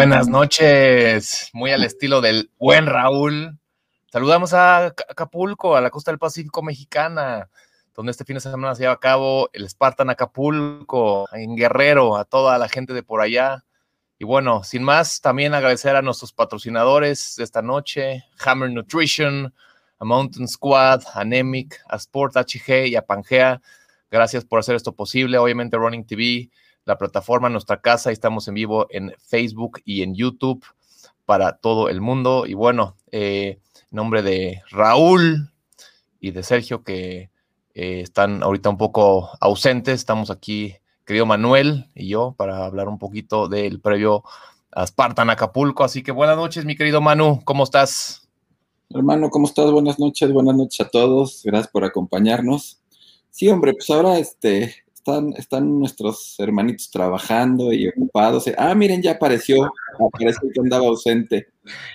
Buenas noches, muy al estilo del buen Raúl. Saludamos a Acapulco, a la costa del Pacífico mexicana, donde este fin de semana se lleva a cabo el Spartan Acapulco, en Guerrero, a toda la gente de por allá. Y bueno, sin más, también agradecer a nuestros patrocinadores de esta noche, Hammer Nutrition, a Mountain Squad, a Nemic, a Sport HG y a Pangea. Gracias por hacer esto posible. Obviamente Running TV, la plataforma, nuestra casa, estamos en vivo en Facebook y en YouTube para todo el mundo. Y bueno, eh, en nombre de Raúl y de Sergio, que eh, están ahorita un poco ausentes, estamos aquí, querido Manuel y yo, para hablar un poquito del previo a Acapulco. Así que buenas noches, mi querido Manu, ¿cómo estás? Hermano, ¿cómo estás? Buenas noches, buenas noches a todos. Gracias por acompañarnos. Sí, hombre, pues ahora este, están, están nuestros hermanitos trabajando y ocupados. Ah, miren, ya apareció, apareció que andaba ausente.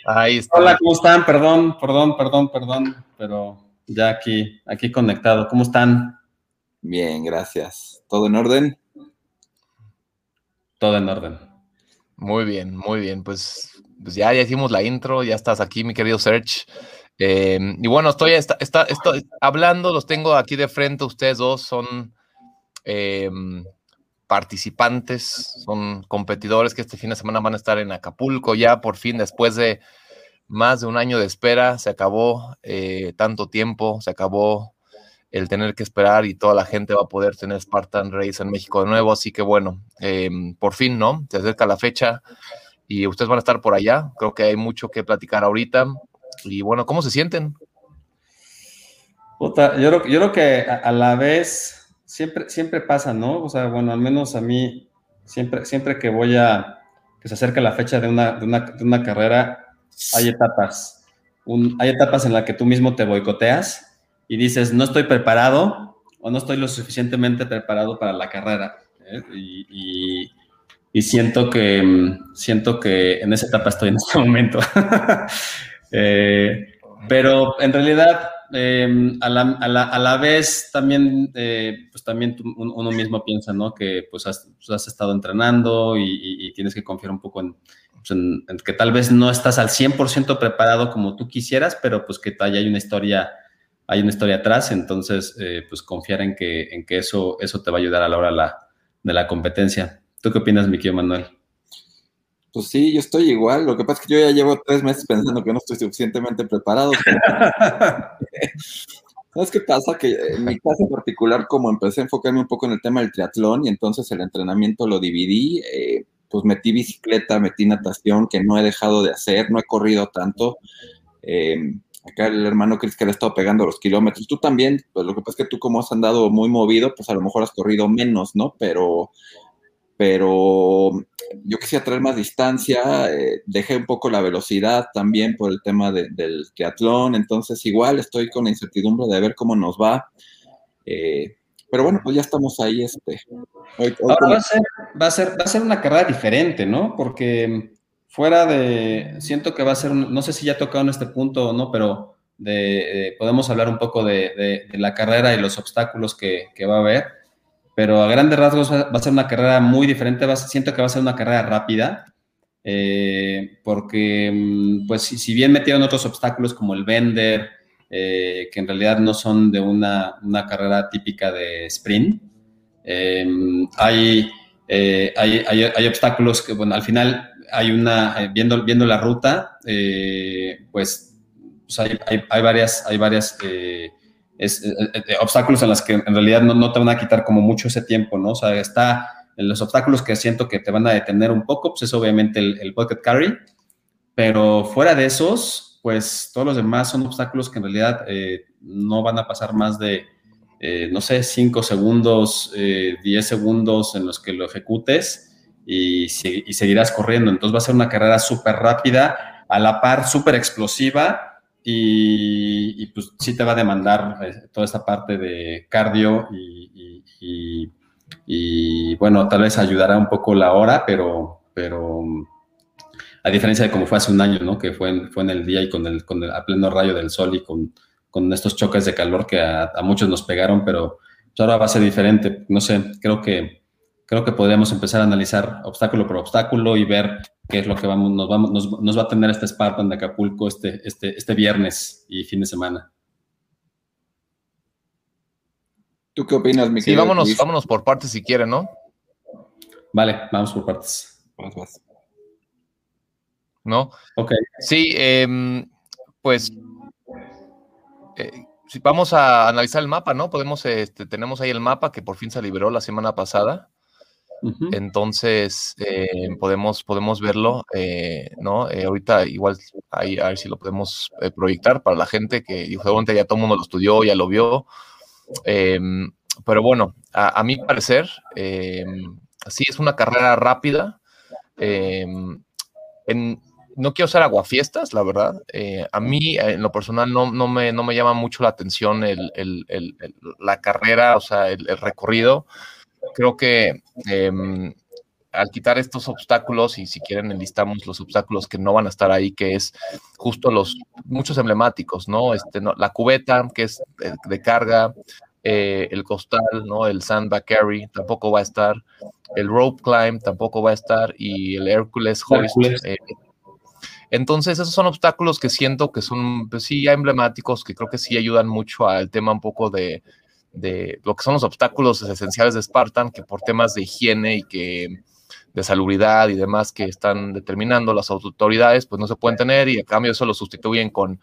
Ahí está. Hola, ¿cómo están? Perdón, perdón, perdón, perdón, pero ya aquí, aquí conectado. ¿Cómo están? Bien, gracias. ¿Todo en orden? Todo en orden. Muy bien, muy bien. Pues, pues ya, ya hicimos la intro, ya estás aquí, mi querido Serge. Eh, y bueno, estoy, está, está, estoy hablando, los tengo aquí de frente, ustedes dos son Em, participantes, son competidores que este fin de semana van a estar en Acapulco ya por fin, después de más de un año de espera, se acabó eh, tanto tiempo, se acabó el tener que esperar y toda la gente va a poder tener Spartan Race en México de nuevo, así que bueno, em, por fin, ¿no? Se acerca la fecha y ustedes van a estar por allá, creo que hay mucho que platicar ahorita y bueno, ¿cómo se sienten? yo, creo, yo creo que a la vez siempre, siempre pasa, ¿no? O sea, bueno, al menos a mí, siempre, siempre que voy a, que se acerca la fecha de una, de una, de una carrera, hay etapas. hay etapas en las que tú mismo te boicoteas y dices, no estoy preparado o no estoy lo suficientemente preparado para la carrera. ¿eh? Y, y, siento, que, siento que en esa etapa estoy en este momento. eh, pero en realidad Em, a, la, vez también, eh, pues también uno mismo piensa, ¿no? Que pues has, pues, estado entrenando y, tienes que confiar un poco pues, en, que tal vez no estás al 100% preparado como tú quisieras, pero pues que hay una historia, hay una historia atrás, entonces eh, pues confiar en que, en que eso, eso te va a ayudar a la hora la, de la competencia. ¿Tú qué opinas, mi querido Manuel? Pues sí, yo estoy igual. Lo que pasa es que yo ya llevo tres meses pensando que no estoy suficientemente preparado. ¿Sabes qué pasa? Que en mi caso en particular, como empecé a enfocarme un poco en el tema del triatlón y entonces el entrenamiento lo dividí, eh, pues metí bicicleta, metí natación, que no he dejado de hacer, no he corrido tanto. Eh, acá el hermano Chris que le ha estado pegando los kilómetros. Tú también, pues lo que pasa es que tú como has andado muy movido, pues a lo mejor has corrido menos, ¿no? Pero pero yo quisiera traer más distancia, eh, dejé un poco la velocidad también por el tema del triatlón, entonces igual estoy con la incertidumbre de ver cómo nos va. Eh, pero bueno, pues ya estamos ahí. Este, va, a ser, va, a ser, va a ser una carrera diferente, ¿no? Porque fuera de, siento que va a ser, no sé si ya en este punto o no, pero de, podemos hablar un poco de, la carrera y los obstáculos que, que va a haber pero a grandes rasgos va, a ser una carrera muy diferente, siento que va a ser una carrera rápida, eh, porque mm, pues si, bien metieron otros obstáculos como el Bender, eh, que en realidad no son de una, carrera típica de sprint, em, hay, eh, hay, hay, hay, obstáculos que, bueno, al final hay una, viendo, viendo la ruta, pues, pues, hay, hay, varias, hay varias es, eh, eh, eh, obstáculos en las que en realidad no, te van a quitar como mucho ese tiempo, ¿no? O sea, está en los obstáculos que siento que te van a detener un poco, pues es obviamente el, el bucket carry, pero fuera de esos, pues todos los demás son obstáculos que en realidad no van a pasar más de, no sé, 5 segundos, 10 segundos en los que lo ejecutes y, y seguirás corriendo. Entonces va a ser una carrera súper rápida, a la par súper explosiva y, pues sí te va a demandar eh, toda esta parte de cardio y, bueno, tal vez ayudará un poco la hora, pero, pero a diferencia de como fue hace un año, ¿no? Que fue en, fue en el día y con el, con el, a pleno rayo del sol y con, con estos choques de calor que a, muchos nos pegaron, pero pues, ahora va a ser diferente. No sé, creo que, creo que podríamos empezar a analizar obstáculo por obstáculo y ver qué es lo que vamos, nos, vamos, nos, va a tener este Spartan de Acapulco este, este, este viernes y fin de semana. ¿Tú qué opinas, mi Sí, vámonos, vámonos por partes si quieren, ¿no? Vale, vamos por partes. ¿No? Ok. Sí, em, pues eh, si vamos a analizar el mapa, ¿no? Podemos, este, tenemos ahí el mapa que por fin se liberó la semana pasada. Entonces, eh, podemos, podemos verlo, eh, ¿no? ahorita igual, ahí, a ver si lo podemos proyectar para la gente que seguramente ya todo el mundo lo estudió, ya lo vio. Em, pero bueno, a, mi parecer, em, sí es una carrera rápida. Em, en, no quiero ser aguafiestas, la verdad. Eh, a mí, en lo personal, no, no, me, no me llama mucho la atención el, la carrera, o sea, el, recorrido. Creo que al quitar estos obstáculos, y si quieren enlistamos los obstáculos que no van a estar ahí, que es justo los muchos emblemáticos, ¿no? Este, ¿no? La cubeta, que es de, carga, eh, el costal, ¿no? El sandbag carry tampoco va a estar, el rope climb tampoco va a estar, y el Hercules hoist. Eh, entonces, esos son obstáculos que siento que son, pues sí, ya emblemáticos, que creo que sí ayudan mucho al tema un poco de, de lo que son los obstáculos esenciales de Spartan, que por temas de higiene y que de salubridad y demás que están determinando las autoridades, pues no se pueden tener y a cambio eso lo sustituyen con,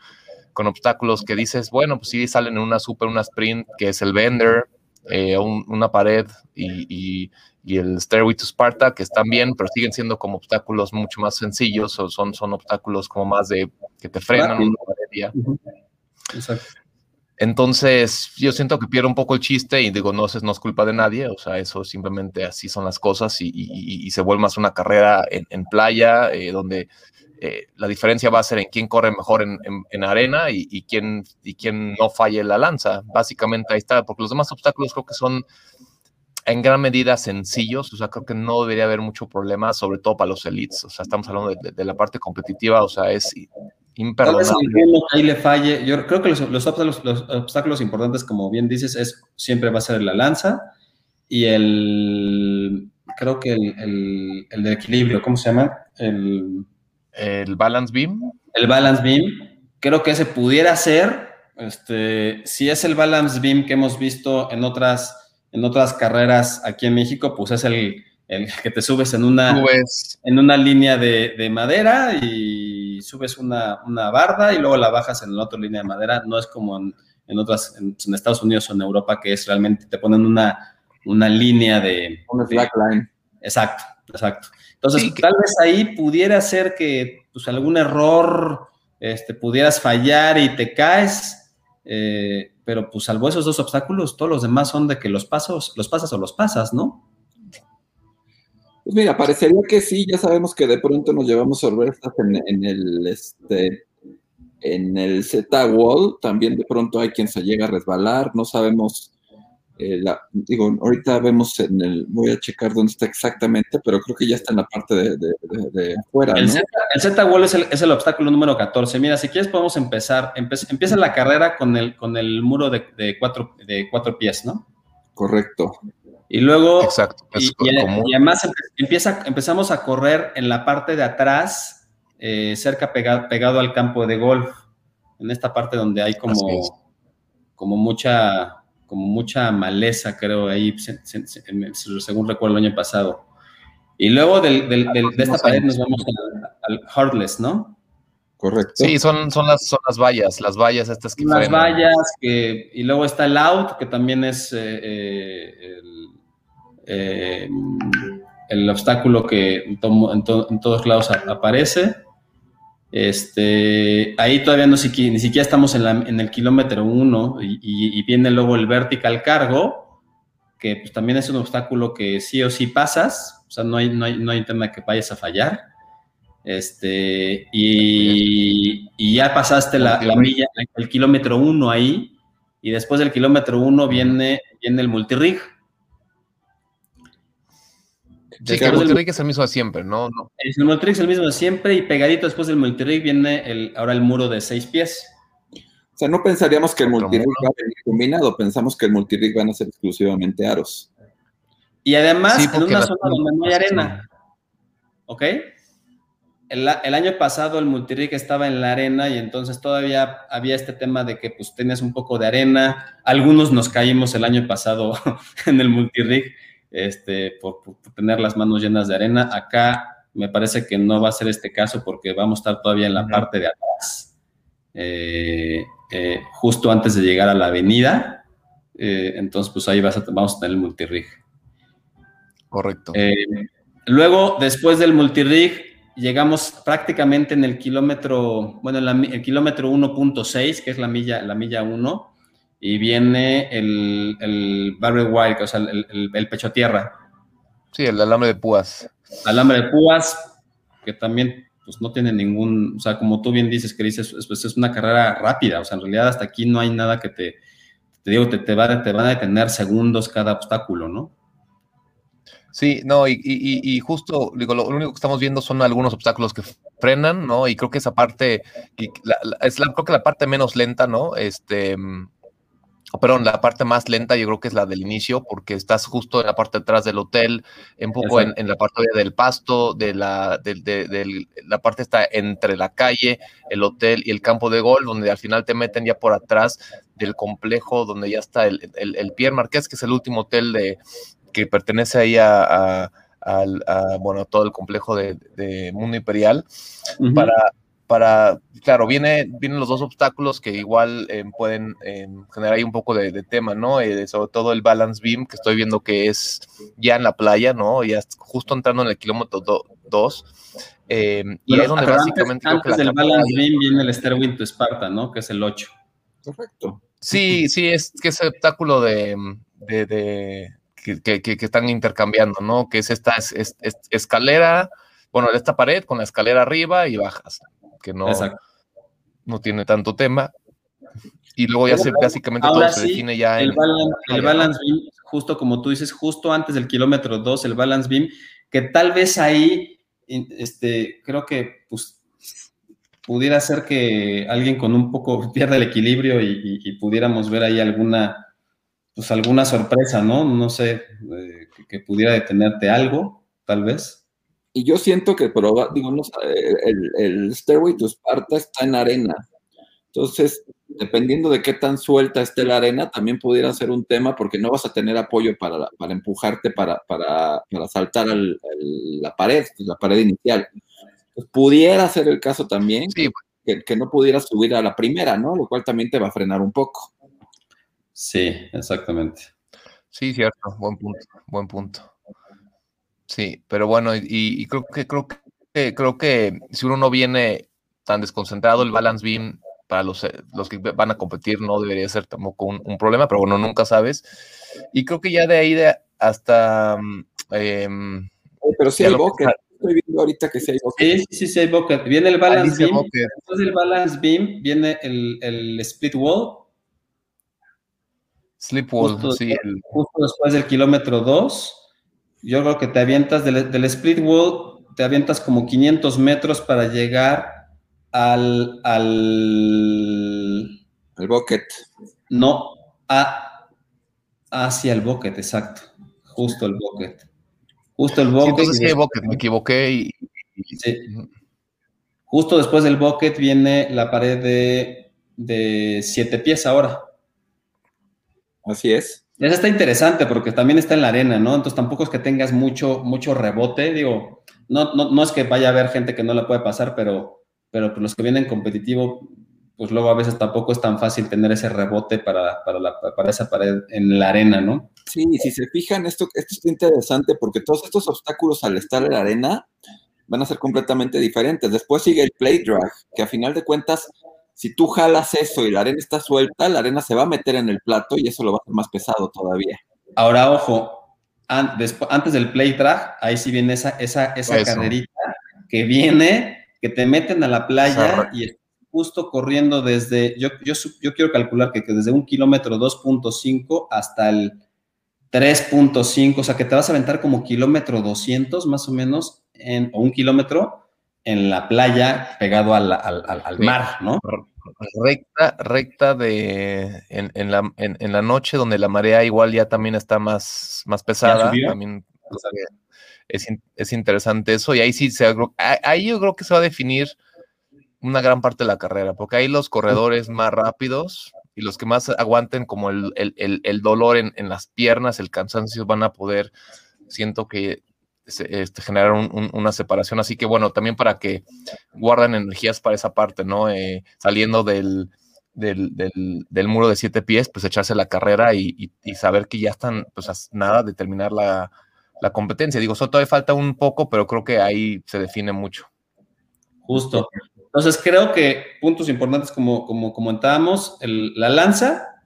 con obstáculos que dices, bueno, pues sí salen en una super, una sprint, que es el Bender, eh, una pared y, el Stairway to Sparta, que están bien, pero siguen siendo como obstáculos mucho más sencillos, o son, son obstáculos como más de que te frenan una pared Exacto. Entonces, yo siento que pierdo un poco el chiste y digo, no, no es culpa de nadie, o sea, eso simplemente así son las cosas y, se vuelve más una carrera en, playa, eh, donde eh, la diferencia va a ser en quién corre mejor en, arena y, quién, y quién no falle la lanza. Básicamente ahí está, porque los demás obstáculos creo que son en gran medida sencillos, o sea, creo que no debería haber mucho problema, sobre todo para los elites, o sea, estamos hablando de, de la parte competitiva, o sea, es imperdonable. ahí le falle. Yo creo que los, obstáculos, importantes, como bien dices, es siempre va a ser la lanza y el, creo que el, el, de equilibrio, ¿cómo se llama? El, el balance beam. El balance beam. Creo que ese pudiera ser, este, si es el balance beam que hemos visto en otras, en otras carreras aquí en México, pues es el, el que te subes en una, en una línea de, de madera y subes una, barda y luego la bajas en la otra línea de madera. No es como en, otras, pues, en, Estados Unidos o en Europa, que es realmente, te ponen una, una línea de... Una slackline. Exacto, exacto. Entonces, tal vez ahí pudiera ser que pues, algún error este, pudieras fallar y te caes, eh, pero pues salvo esos dos obstáculos, todos los demás son de que los pasos, los pasas o los pasas, ¿no? Pues mira, parecería que sí, ya sabemos que de pronto nos llevamos sorpresas en, en el este en el Z-Wall, también de pronto hay quien se llega a resbalar, no sabemos, eh, digo, ahorita vemos en el, voy a checar dónde está exactamente, pero creo que ya está en la parte de, de, afuera. El Z-Wall es el, es el, obstáculo número 14. Mira, si quieres podemos empezar, empieza la carrera con el, con el muro de, cuatro, de cuatro pies, ¿no? Correcto. Y luego, Exacto, y, además empieza, empezamos a correr en la parte de atrás, eh, cerca pegado, al campo de golf, en esta parte donde hay como, como mucha como mucha maleza, creo, ahí, según recuerdo el año pasado. Y luego de esta pared nos vamos al, Heartless, ¿no? Correcto. Sí, son, son, las, son las vallas, las vallas estas que Las vallas, que, y luego está el out, que también es eh, eh, eh, el obstáculo que en, todos lados aparece. Este, ahí todavía no, ni siquiera estamos en, el kilómetro uno y, viene luego el vertical cargo, que pues, también es un obstáculo que sí o sí pasas, o sea, no hay, no hay, no hay tema que vayas a fallar. Este, y, ya pasaste la, milla, el kilómetro uno ahí, y después del kilómetro uno viene, viene el multirig, Sí, que el multirig es el mismo de siempre, ¿no? El multirig es el mismo de siempre y pegadito después del multirig viene el, ahora el muro de seis pies. O sea, no pensaríamos que el multirig va a venir combinado, pensamos que el multirig van a ser exclusivamente aros. Y además en una zona donde no hay arena. ¿Ok? el, año pasado el multirig estaba en la arena y entonces todavía había este tema de que pues tenías un poco de arena. Algunos nos caímos el año pasado en el multirig este, por, tener las manos llenas de arena. Acá me parece que no va a ser este caso porque vamos a estar todavía en la parte de atrás, eh, eh, justo antes de llegar a la avenida. Eh, entonces, pues ahí vas a, vamos a tener el multirig. Correcto. luego, después del multirig, llegamos prácticamente en el kilómetro, bueno, en el kilómetro 1.6, que es la milla, la milla 1, y viene el, el barrel wire, o sea, el, pecho tierra. Sí, el alambre de púas. Alambre de púas, que también pues no tiene ningún, o sea, como tú bien dices, que dices, pues es una carrera rápida, o sea, en realidad hasta aquí no hay nada que te, te digo, te, te, va, te van a detener segundos cada obstáculo, ¿no? Sí, no, y, justo, digo, lo, único que estamos viendo son algunos obstáculos que frenan, ¿no? Y creo que esa parte, es la, creo que la parte menos lenta, ¿no? Este, perdón, la parte más lenta yo creo que es la del inicio, porque estás justo en la parte de atrás del hotel, un poco en, la parte del pasto, de la, de, la parte está entre la calle, el hotel y el campo de gol, donde al final te meten ya por atrás del complejo, donde ya está el, el, el Pierre Marqués, que es el último hotel de, que pertenece ahí a, bueno, todo el complejo de, Mundo Imperial, para, para, claro, viene, vienen los dos obstáculos que igual eh, pueden eh, generar ahí un poco de, tema, ¿no? Eh, sobre todo el balance beam, que estoy viendo que es ya en la playa, ¿no? Ya justo entrando en el kilómetro 2. y es donde básicamente... Antes, del balance beam viene el Stairway to Sparta, ¿no? Que es el 8. Correcto. Sí, sí, es que ese obstáculo de, que, están intercambiando, ¿no? Que es esta escalera, bueno, esta pared con la escalera arriba y bajas, que no, no tiene tanto tema. Y luego ya se básicamente todo se define ya el Balance, el balance beam, justo como tú dices, justo antes del kilómetro 2, el balance beam, que tal vez ahí, este, creo que pues, pudiera ser que alguien con un poco pierda el equilibrio y pudiéramos ver ahí alguna pues alguna sorpresa, ¿no? No sé, eh, que, pudiera detenerte algo, tal vez. Y yo siento que, pero, digo, no, el, el Stairway to Sparta está en arena. Entonces, dependiendo de qué tan suelta esté la arena, también pudiera ser un tema porque no vas a tener apoyo para, para empujarte para, para, para saltar al, la pared, pues, la pared inicial. Pues pudiera ser el caso también que, que, no pudieras subir a la primera, ¿no? Lo cual también te va a frenar un poco. Sí, exactamente. Sí, cierto, buen punto, buen punto. Sí, pero bueno, y, creo que creo que creo que si uno no viene tan desconcentrado, el balance beam para los, eh, los que van a competir no debería ser tampoco un, problema, pero bueno, nunca sabes. Y creo que ya de ahí de hasta eh, pero sí hay bucket. Estoy viendo ahorita que sí hay bucket. Sí, sí, sí hay bucket. Viene el balance beam. Después del balance beam viene el, el split wall Sleepwall, justo, sí. Justo después del kilómetro 2, yo creo que te avientas del, del split wall, te avientas como 500 metros para llegar al... al el bucket. No, a, hacia el bucket, exacto. Justo el bucket. Justo el bucket. entonces sí, bucket, me equivoqué y... Sí. Justo después del bucket viene la pared de, de siete pies ahora. Así es. Esa está interesante porque también está en la arena, ¿no? Entonces tampoco es que tengas mucho, mucho rebote. Digo, no, no, no es que vaya a haber gente que no la puede pasar, pero, pero los que vienen competitivo, pues luego a veces tampoco es tan fácil tener ese rebote para, para, la, para esa pared en la arena, ¿no? Sí, si se fijan, esto, esto está interesante porque todos estos obstáculos al estar en la arena van a ser completamente diferentes. Después sigue el play drag, que a final de cuentas si tú jalas eso y la arena está suelta, la arena se va a meter en el plato y eso lo va a hacer más pesado todavía. Ahora, ojo, antes del play drag, ahí sí viene esa, esa, esa carrerita que viene, que te meten a la playa y justo corriendo desde, yo, yo, yo quiero calcular que, desde un kilómetro 2.5 hasta el 3.5, o sea que te vas a aventar como kilómetro 200 más o menos, en, o un kilómetro en la playa pegado al, mar, ¿no? Recta, recta de en, la, en, la, noche donde la marea igual ya también está más, más pesada. También, es, interesante eso. Y ahí sí, se, ahí yo creo que se va a definir una gran parte de la carrera, porque ahí los corredores más rápidos y los que más aguanten como el, dolor en, las piernas, el cansancio, van a poder, siento que este, generar una separación. Así que bueno, también para que guarden energías para esa parte, ¿no? Eh, saliendo del, del, muro de siete pies, pues echarse la carrera y, saber que ya están, pues nada de terminar la, competencia. Digo, solo todavía falta un poco, pero creo que ahí se define mucho. Justo. Entonces creo que puntos importantes como, como comentábamos, la lanza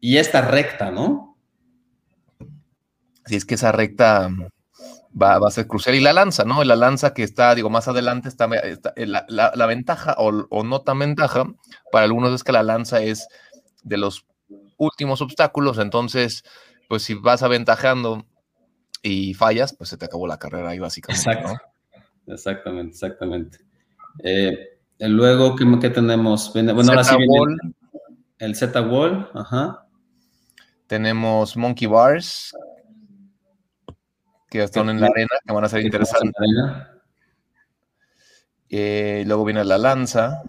y esta recta, ¿no? Sí, es que esa recta va, a ser crucial. Y la lanza, ¿no? La lanza que está, digo, más adelante está, eh, la, ventaja o, no tan ventaja para algunos es que la lanza es de los últimos obstáculos, entonces, pues si vas aventajando y fallas, pues se te acabó la carrera ahí básicamente. Exacto. Exactamente, exactamente. Eh, luego, ¿qué, tenemos? Bueno, ahora sí viene el Z-Wall, ajá. Tenemos Monkey Bars, que están en la arena, que van a ser interesantes. Eh, luego viene la lanza,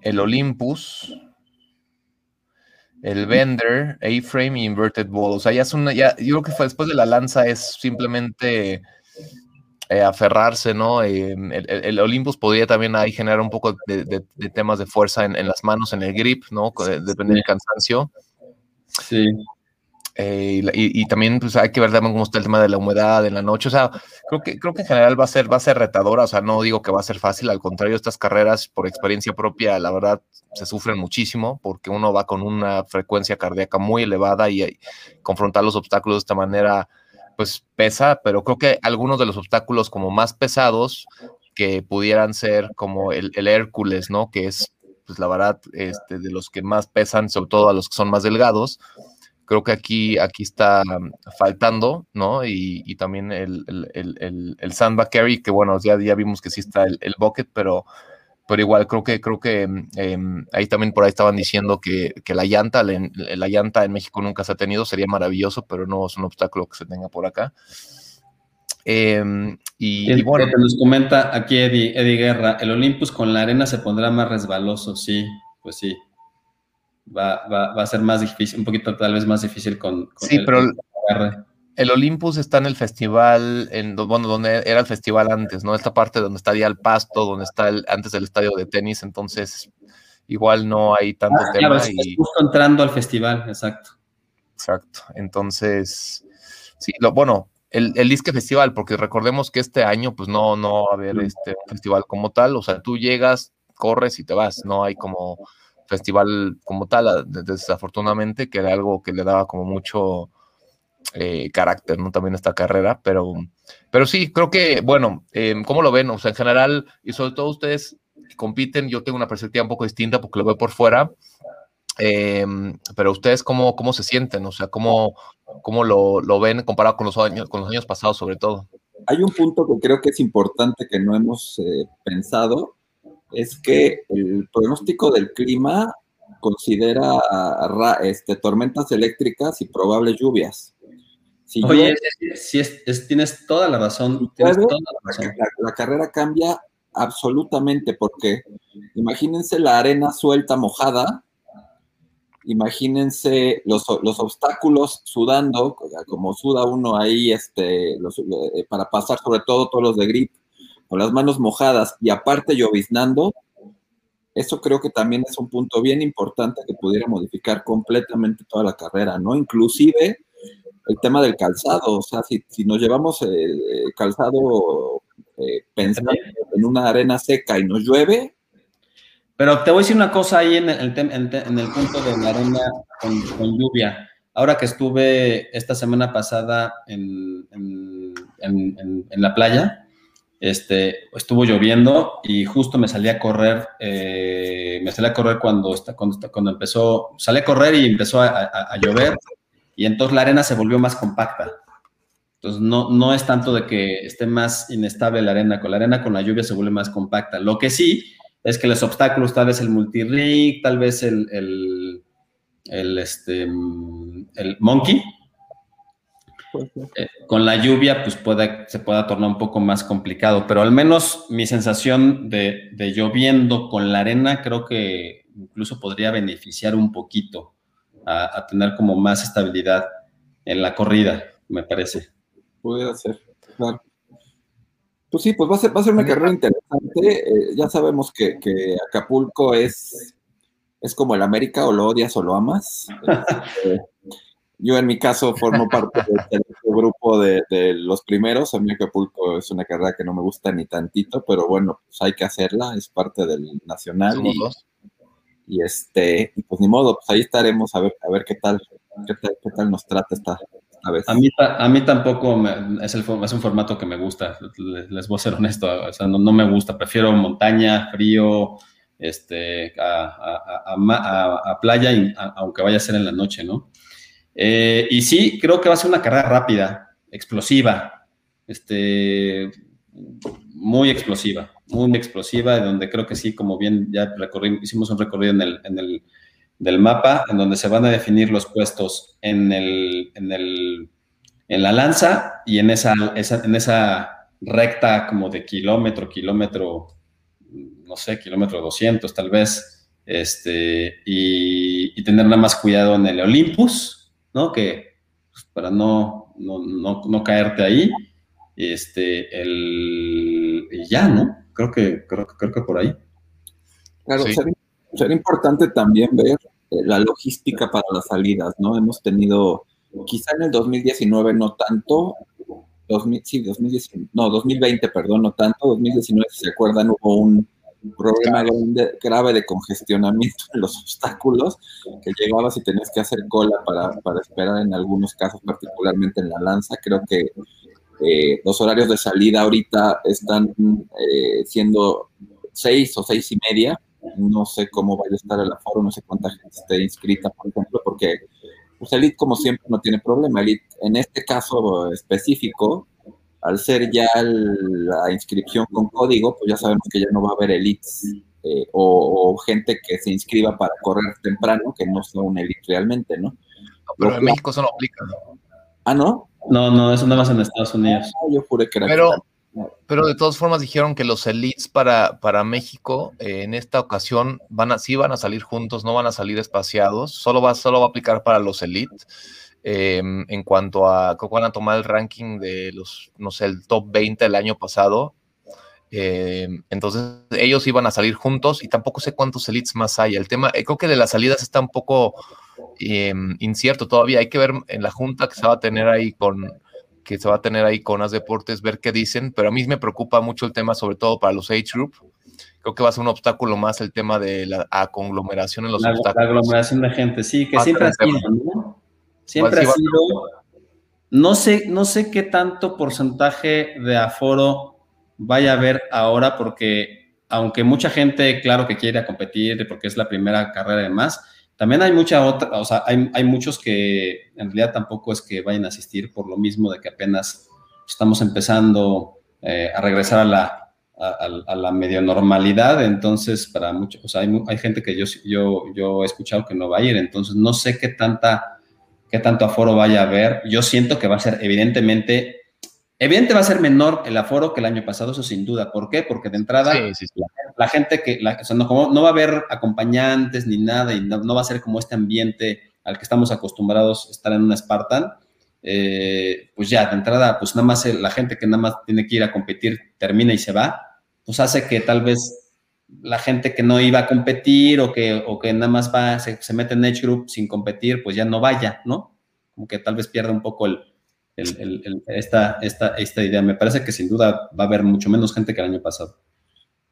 el Olympus, el Bender, A-Frame y Inverted Ball. O sea, ya es una, ya, yo creo que fue después de la lanza es simplemente eh, aferrarse, ¿no? Eh, el, Olympus podría también ahí generar un poco de, temas de fuerza en, las manos, en el grip, ¿no? Depende del cansancio. Sí. Eh, y, también pues, hay que ver también cómo está el tema de la humedad en la noche. O sea, creo que, creo que en general va a ser, va a ser retadora. O sea, no digo que va a ser fácil. Al contrario, estas carreras, por experiencia propia, la verdad, se sufren muchísimo porque uno va con una frecuencia cardíaca muy elevada y, confrontar los obstáculos de esta manera, pues pesa. Pero creo que algunos de los obstáculos como más pesados que pudieran ser como el, el Hércules, ¿no? Que es, pues la verdad, este, de los que más pesan, sobre todo a los que son más delgados creo que aquí, aquí está mm, faltando, ¿no? Y, también el, el, el, sandbag carry, que bueno, ya, ya vimos que sí está el, bucket, pero, pero igual creo que, creo que mm, em, ahí también por ahí estaban diciendo que, la llanta, la, llanta en México nunca se ha tenido, sería maravilloso, pero no es un obstáculo que se tenga por acá. Em, y, bueno. nos comenta aquí Eddie, Eddie Guerra, el Olympus con la arena se pondrá más resbaloso, sí, pues sí va, va, a ser más difícil, un poquito tal vez más difícil con, sí, pero el, Olympus está en el festival, en, bueno, donde era el festival antes, ¿no? Esta parte donde está ya el pasto, donde está el, antes del estadio de tenis, entonces igual no hay tanto ah, tema. Claro, y... justo entrando al festival, exacto. Exacto, entonces, sí, lo, bueno, el, el Disque Festival, porque recordemos que este año, pues no, no va a haber este festival como tal, o sea, tú llegas, corres y te vas, no hay como festival como tal, desafortunadamente, que era algo que le daba como mucho eh, carácter, ¿no? También esta carrera, pero, pero sí, creo que, bueno, eh, ¿cómo lo ven? O sea, en general, y sobre todo ustedes compiten, yo tengo una perspectiva un poco distinta porque lo veo por fuera, em, pero ustedes cómo, cómo se sienten, o sea, cómo, cómo lo, lo, ven comparado con los, años, con los años pasados sobre todo. Hay un punto que creo que es importante que no hemos eh, pensado, es que el pronóstico del clima considera este, tormentas eléctricas y probables lluvias. Oye, si tienes toda la razón. La, carrera cambia absolutamente porque imagínense la arena suelta, mojada, imagínense los, obstáculos sudando, como suda uno ahí este, eh, para pasar sobre todo todos los de grip con las manos mojadas y aparte lloviznando, eso creo que también es un punto bien importante que pudiera modificar completamente toda la carrera, ¿no? Inclusive el tema del calzado, o sea, si, nos llevamos el calzado eh, pensando en una arena seca y nos llueve. Pero te voy a decir una cosa ahí en el, en punto de la arena con, lluvia. Ahora que estuve esta semana pasada en la playa, este, estuvo lloviendo y justo me salí a correr, eh, me salí a correr cuando, empezó, salí a correr y empezó a, llover y entonces la arena se volvió más compacta. Entonces no, no es tanto de que esté más inestable la arena, con la arena con la lluvia se vuelve más compacta. Lo que sí es que los obstáculos, tal vez el multi-rig, tal vez el, el, este, el monkey, eh, con la lluvia, pues puede, se pueda tornar un poco más complicado, pero al menos mi sensación de, lloviendo con la arena creo que incluso podría beneficiar un poquito a, tener como más estabilidad en la corrida, me parece. Puede ser, claro. Pues sí, pues va a ser, va a ser una carrera interesante. Eh, ya sabemos que, que Acapulco es es como el América, o lo odias o lo amas. Este, yo en mi caso formo parte del grupo de, los primeros. A mí Acapulco es una carrera que no me gusta ni tantito, pero bueno, pues hay que hacerla, es parte del nacional. Y, este, y pues ni modo, pues ahí estaremos a ver, a ver qué tal, qué tal, nos trata esta, vez. A mí, a mí tampoco es, el, es un formato que me gusta, les, voy a ser honesto, o sea, no, no me gusta, prefiero montaña, frío, este, a, playa, aunque vaya a ser en la noche, ¿no? Eh, y sí, creo que va a ser una carrera rápida, explosiva, este, muy explosiva, muy explosiva, donde creo que sí, como bien ya hicimos un recorrido en el, en el del mapa, en donde se van a definir los puestos en, el, en, el, en la lanza y en esa, en esa recta como de kilómetro, kilómetro no sé, kilómetro 200 tal vez, este, y, tener nada más cuidado en el Olympus, ¿no? Que pues, para no, no, caerte ahí, este, el, y ya, ¿no? Creo que, creo, creo que por ahí. Claro, sería, importante también ver eh, la logística para las salidas, ¿no? Hemos tenido, quizá en el 2019 no tanto, 2000, sí, 2019, no, 2020, perdón, no tanto, 2019, si se acuerdan, hubo un problema grave de congestionamiento en los obstáculos, que llegabas y tenías que hacer cola para, para esperar en algunos casos, particularmente en la lanza. Creo que eh, los horarios de salida ahorita están eh, siendo seis o seis y media. No sé cómo vaya a estar el aforo, no sé cuánta gente esté inscrita, por ejemplo, porque pues, Elite, como siempre, no tiene problema. Elite, en este caso específico, al ser ya la inscripción con código, pues ya sabemos que ya no va a haber elites eh, o, gente que se inscriba para correr temprano, que no sea un elite realmente, ¿no? Pero en México eso no aplica. Ah, ¿no? No, no, eso nada más en Estados Unidos. Ah, yo juré que era. Pero, pero de todas formas dijeron que los elites para, para México eh, en esta ocasión van a, sí van a salir juntos, no van a salir espaciados, solo va, solo va a aplicar para los elites. Em, en cuanto a que van a tomar el ranking de los, no sé, el top 20 del año pasado. Em, entonces ellos iban a salir juntos y tampoco sé cuántos elites más hay. El tema, eh, creo que de las salidas está un poco em, incierto todavía. Hay que ver en la junta que se va a tener ahí con que se va a tener ahí con las deportes, ver qué dicen, pero a mí me preocupa mucho el tema, sobre todo para los age group. Creo que va a ser un obstáculo más el tema de la conglomeración en los obstáculos. La aglomeración de gente, sí, que siempre ha sido, Siempre ha sido. No sé, no sé qué tanto porcentaje de aforo vaya a haber ahora, porque aunque mucha gente, claro que quiere competir porque es la primera carrera de más, también hay mucha otra, o sea, hay, muchos que en realidad tampoco es que vayan a asistir por lo mismo de que apenas estamos empezando eh, a regresar a la, a, la medio normalidad, entonces para muchos, o sea, hay, hay gente que yo, yo, yo he escuchado que no va a ir, entonces no sé qué tanta qué tanto aforo vaya a haber. Yo siento que va a ser evidentemente, evidentemente va a ser menor el aforo que el año pasado, eso sin duda. ¿Por qué? Porque de entrada La, gente que, o sea, no, no, va a haber acompañantes ni nada y no, va a ser como este ambiente al que estamos acostumbrados a estar en una Spartan. Eh, pues ya, de entrada, pues nada más la gente que nada más tiene que ir a competir termina y se va, pues hace que tal vez la gente que no iba a competir o que, o que nada más va, se, mete en Edge Group sin competir, pues ya no vaya, ¿no? Como que tal vez pierda un poco el, esta, esta, esta idea. Me parece que sin duda va a haber mucho menos gente que el año pasado.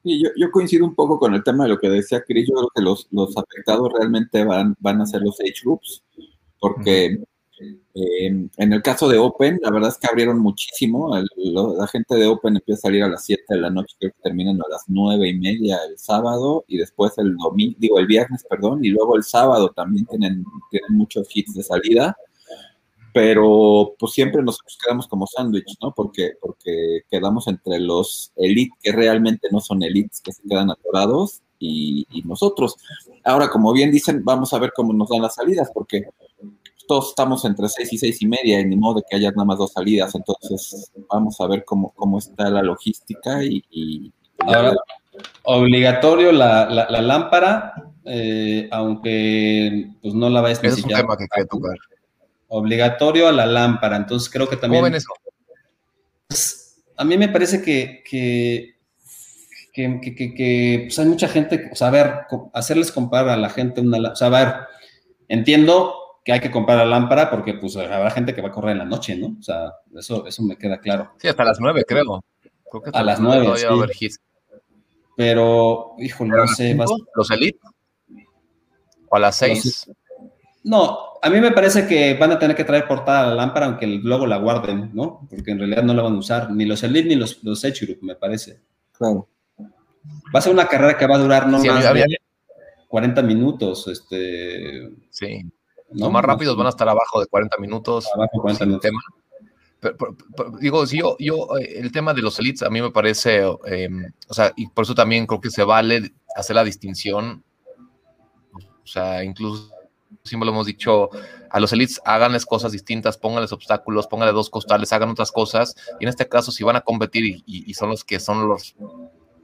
Y yo, yo, coincido un poco con el tema de lo que decía Chris. Yo creo que los, los afectados realmente van, van a ser los age groups, porque en el caso de Open, la verdad es que abrieron muchísimo. la gente de Open empieza a salir a las 7 de la noche, creo que terminan a las 9 y media el sábado y después el domingo, digo el viernes, perdón, y luego el sábado también tienen, muchos hits de salida. Pero pues siempre nos quedamos como sándwich, ¿no? Porque, porque quedamos entre los elite que realmente no son elites, que se quedan atorados, y, y nosotros. Ahora, como bien dicen, vamos a ver cómo nos dan las salidas, porque todos estamos entre seis y seis y media, y ni modo de que haya nada más dos salidas. Entonces, vamos a ver cómo, cómo está la logística y. obligatorio la, lámpara, eh, aunque pues no la va a Es un tema que quiere tocar. Obligatorio a la lámpara. Entonces, creo que también. ¿Cómo ven eso? Pues, a mí me parece que, que que, pues hay mucha gente, o sea, a ver, hacerles comprar a la gente una, o sea, a ver, entiendo que hay que comprar la lámpara porque pues habrá gente que va a correr en la noche, ¿no? O sea, eso, eso me queda claro. Sí, hasta las nueve, creo. a las nueve, sí. Pero, híjole, no sé. ¿Los Elite? ¿O a las seis? No, a mí me parece que van a tener que traer portada a la lámpara, aunque luego la guarden, ¿no? Porque en realidad no la van a usar, ni los Elite ni los, los me parece. Claro. Va a ser una carrera que va a durar no más de 40 minutos. Este, sí. Los más rápidos van a estar abajo de 40 minutos. Abajo 40 minutos. Tema. digo, si yo, yo, eh, el tema de los elites a mí me parece, em, o sea, y por eso también creo que se vale hacer la distinción. O sea, incluso siempre lo hemos dicho, a los elites háganles cosas distintas, pónganles obstáculos, pónganles dos costales, hagan otras cosas. Y en este caso, si van a competir y son los que son los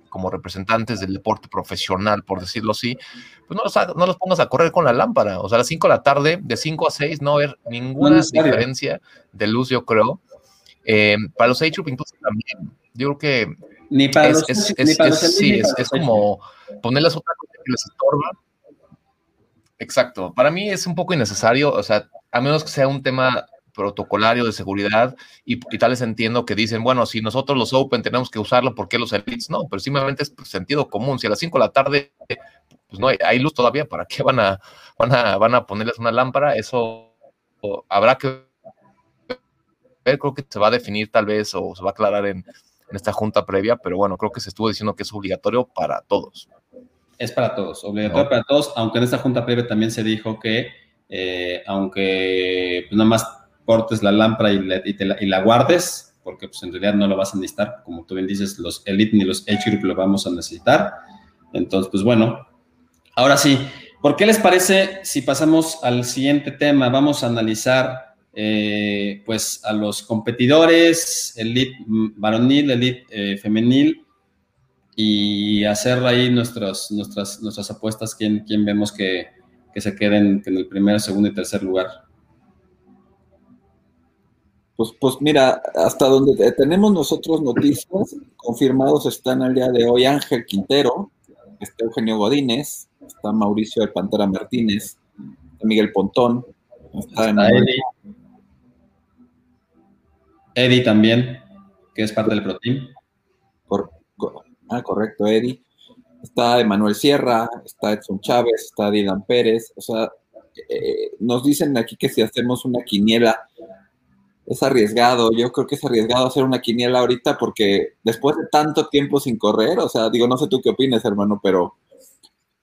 como representantes del deporte profesional, por decirlo así, pues no los, no los pongas a correr con la lámpara. O sea, a las 5 de la tarde, de 5 a 6, no haber ninguna diferencia de luz, yo creo. Eh, para los age incluso también, yo creo que ni para es, los, es, sí, es, como ponerles otra cosa que les estorba. Exacto. Para mí es un poco innecesario, o sea, a menos que sea un tema protocolario de seguridad y, tal vez entiendo que dicen, bueno, si nosotros los Open tenemos que usarlo, ¿por qué los Elites no? Pero simplemente es sentido común. Si a las 5 de la tarde pues no hay, luz todavía, ¿para qué van a, van a, van a ponerles una lámpara? Eso habrá que ver, creo que se va a definir tal vez o se va a aclarar en, en esta junta previa, pero bueno, creo que se estuvo diciendo que es obligatorio para todos. Es para todos, obligatorio para todos, aunque en esta junta previa también se dijo que, eh, aunque pues, nada más cortes la lámpara y, la, guardes, porque pues en realidad no lo vas a necesitar, como tú bien dices, los Elite ni los H Group lo vamos a necesitar. Entonces, pues bueno, ahora sí, ¿por qué les parece si pasamos al siguiente tema? Vamos a analizar eh, pues a los competidores, Elite varonil, Elite eh, femenil, y hacer ahí nuestras, nuestras, nuestras apuestas, quién, quién vemos que, que se queden en el primer, segundo y tercer lugar. Pues, pues mira, hasta donde tenemos nosotros noticias, confirmados están al día de hoy Ángel Quintero, está Eugenio Godínez, está Mauricio de Pantera Martínez, está Miguel Pontón, está, Eddie. Eddie también, que es parte del Pro Team. ah, correcto, Eddie. Está Emanuel Sierra, está Edson Chávez, está Dylan Pérez. O sea, eh, nos dicen aquí que si hacemos una quiniela es arriesgado. Yo creo que es arriesgado hacer una quiniela ahorita porque después de tanto tiempo sin correr, o sea, digo, no sé tú qué opinas, hermano, pero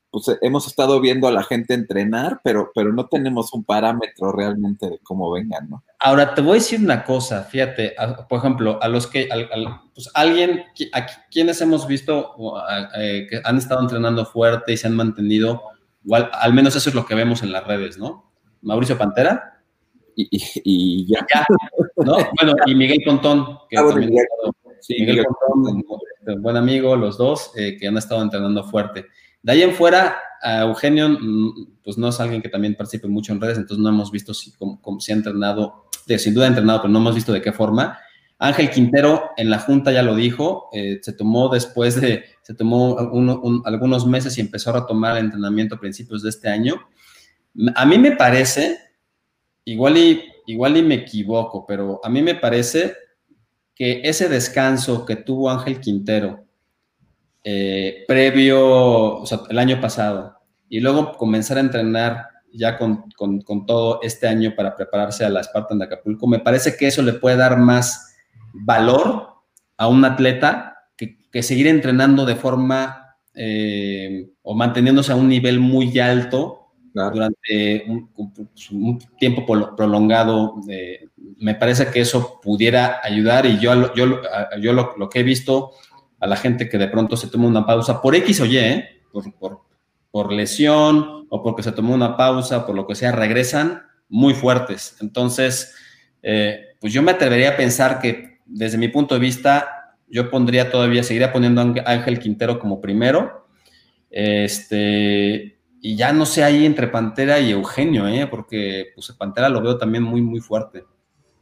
pues hemos estado viendo a la gente entrenar, pero, pero no tenemos un parámetro realmente de cómo vengan, ¿no? Ahora, te voy a decir una cosa, fíjate, por ejemplo, a los que, pues alguien, quienes hemos visto eh, que han estado entrenando fuerte y se han mantenido, igual, al menos eso es lo que vemos en las redes, ¿no? Mauricio Pantera, y, ya. Bueno, y Miguel Pontón, que ah, también Miguel, Pontón, buen amigo, los dos, eh, que han estado entrenando fuerte. De ahí en fuera, a Eugenio, mm, pues no es alguien que también participe mucho en redes, entonces no hemos visto si, cómo, se ha entrenado, sin duda ha entrenado, pero no hemos visto de qué forma. Ángel Quintero en la junta ya lo dijo, eh, se tomó después de, se tomó algunos meses y empezó a retomar el entrenamiento a principios de este año. A mí me parece igual y, igual y me equivoco, pero a mí me parece que ese descanso que tuvo Ángel Quintero eh, previo, o sea, el año pasado, y luego comenzar a entrenar ya con, todo este año para prepararse a la Spartan de Acapulco, me parece que eso le puede dar más valor a un atleta que, seguir entrenando de forma eh, o manteniéndose a un nivel muy alto durante un, tiempo prolongado. Eh, me parece que eso pudiera ayudar y yo, yo, yo lo, que he visto a la gente que de pronto se toma una pausa por X o Y, ¿eh? por, por, por, lesión o porque se tomó una pausa, por lo que sea, regresan muy fuertes. Entonces, eh, pues yo me atrevería a pensar que desde mi punto de vista, yo pondría todavía, seguiría poniendo a Ángel Quintero como primero. Este, y ya no sé ahí entre Pantera y Eugenio, ¿eh? porque pues Pantera lo veo también muy, muy fuerte.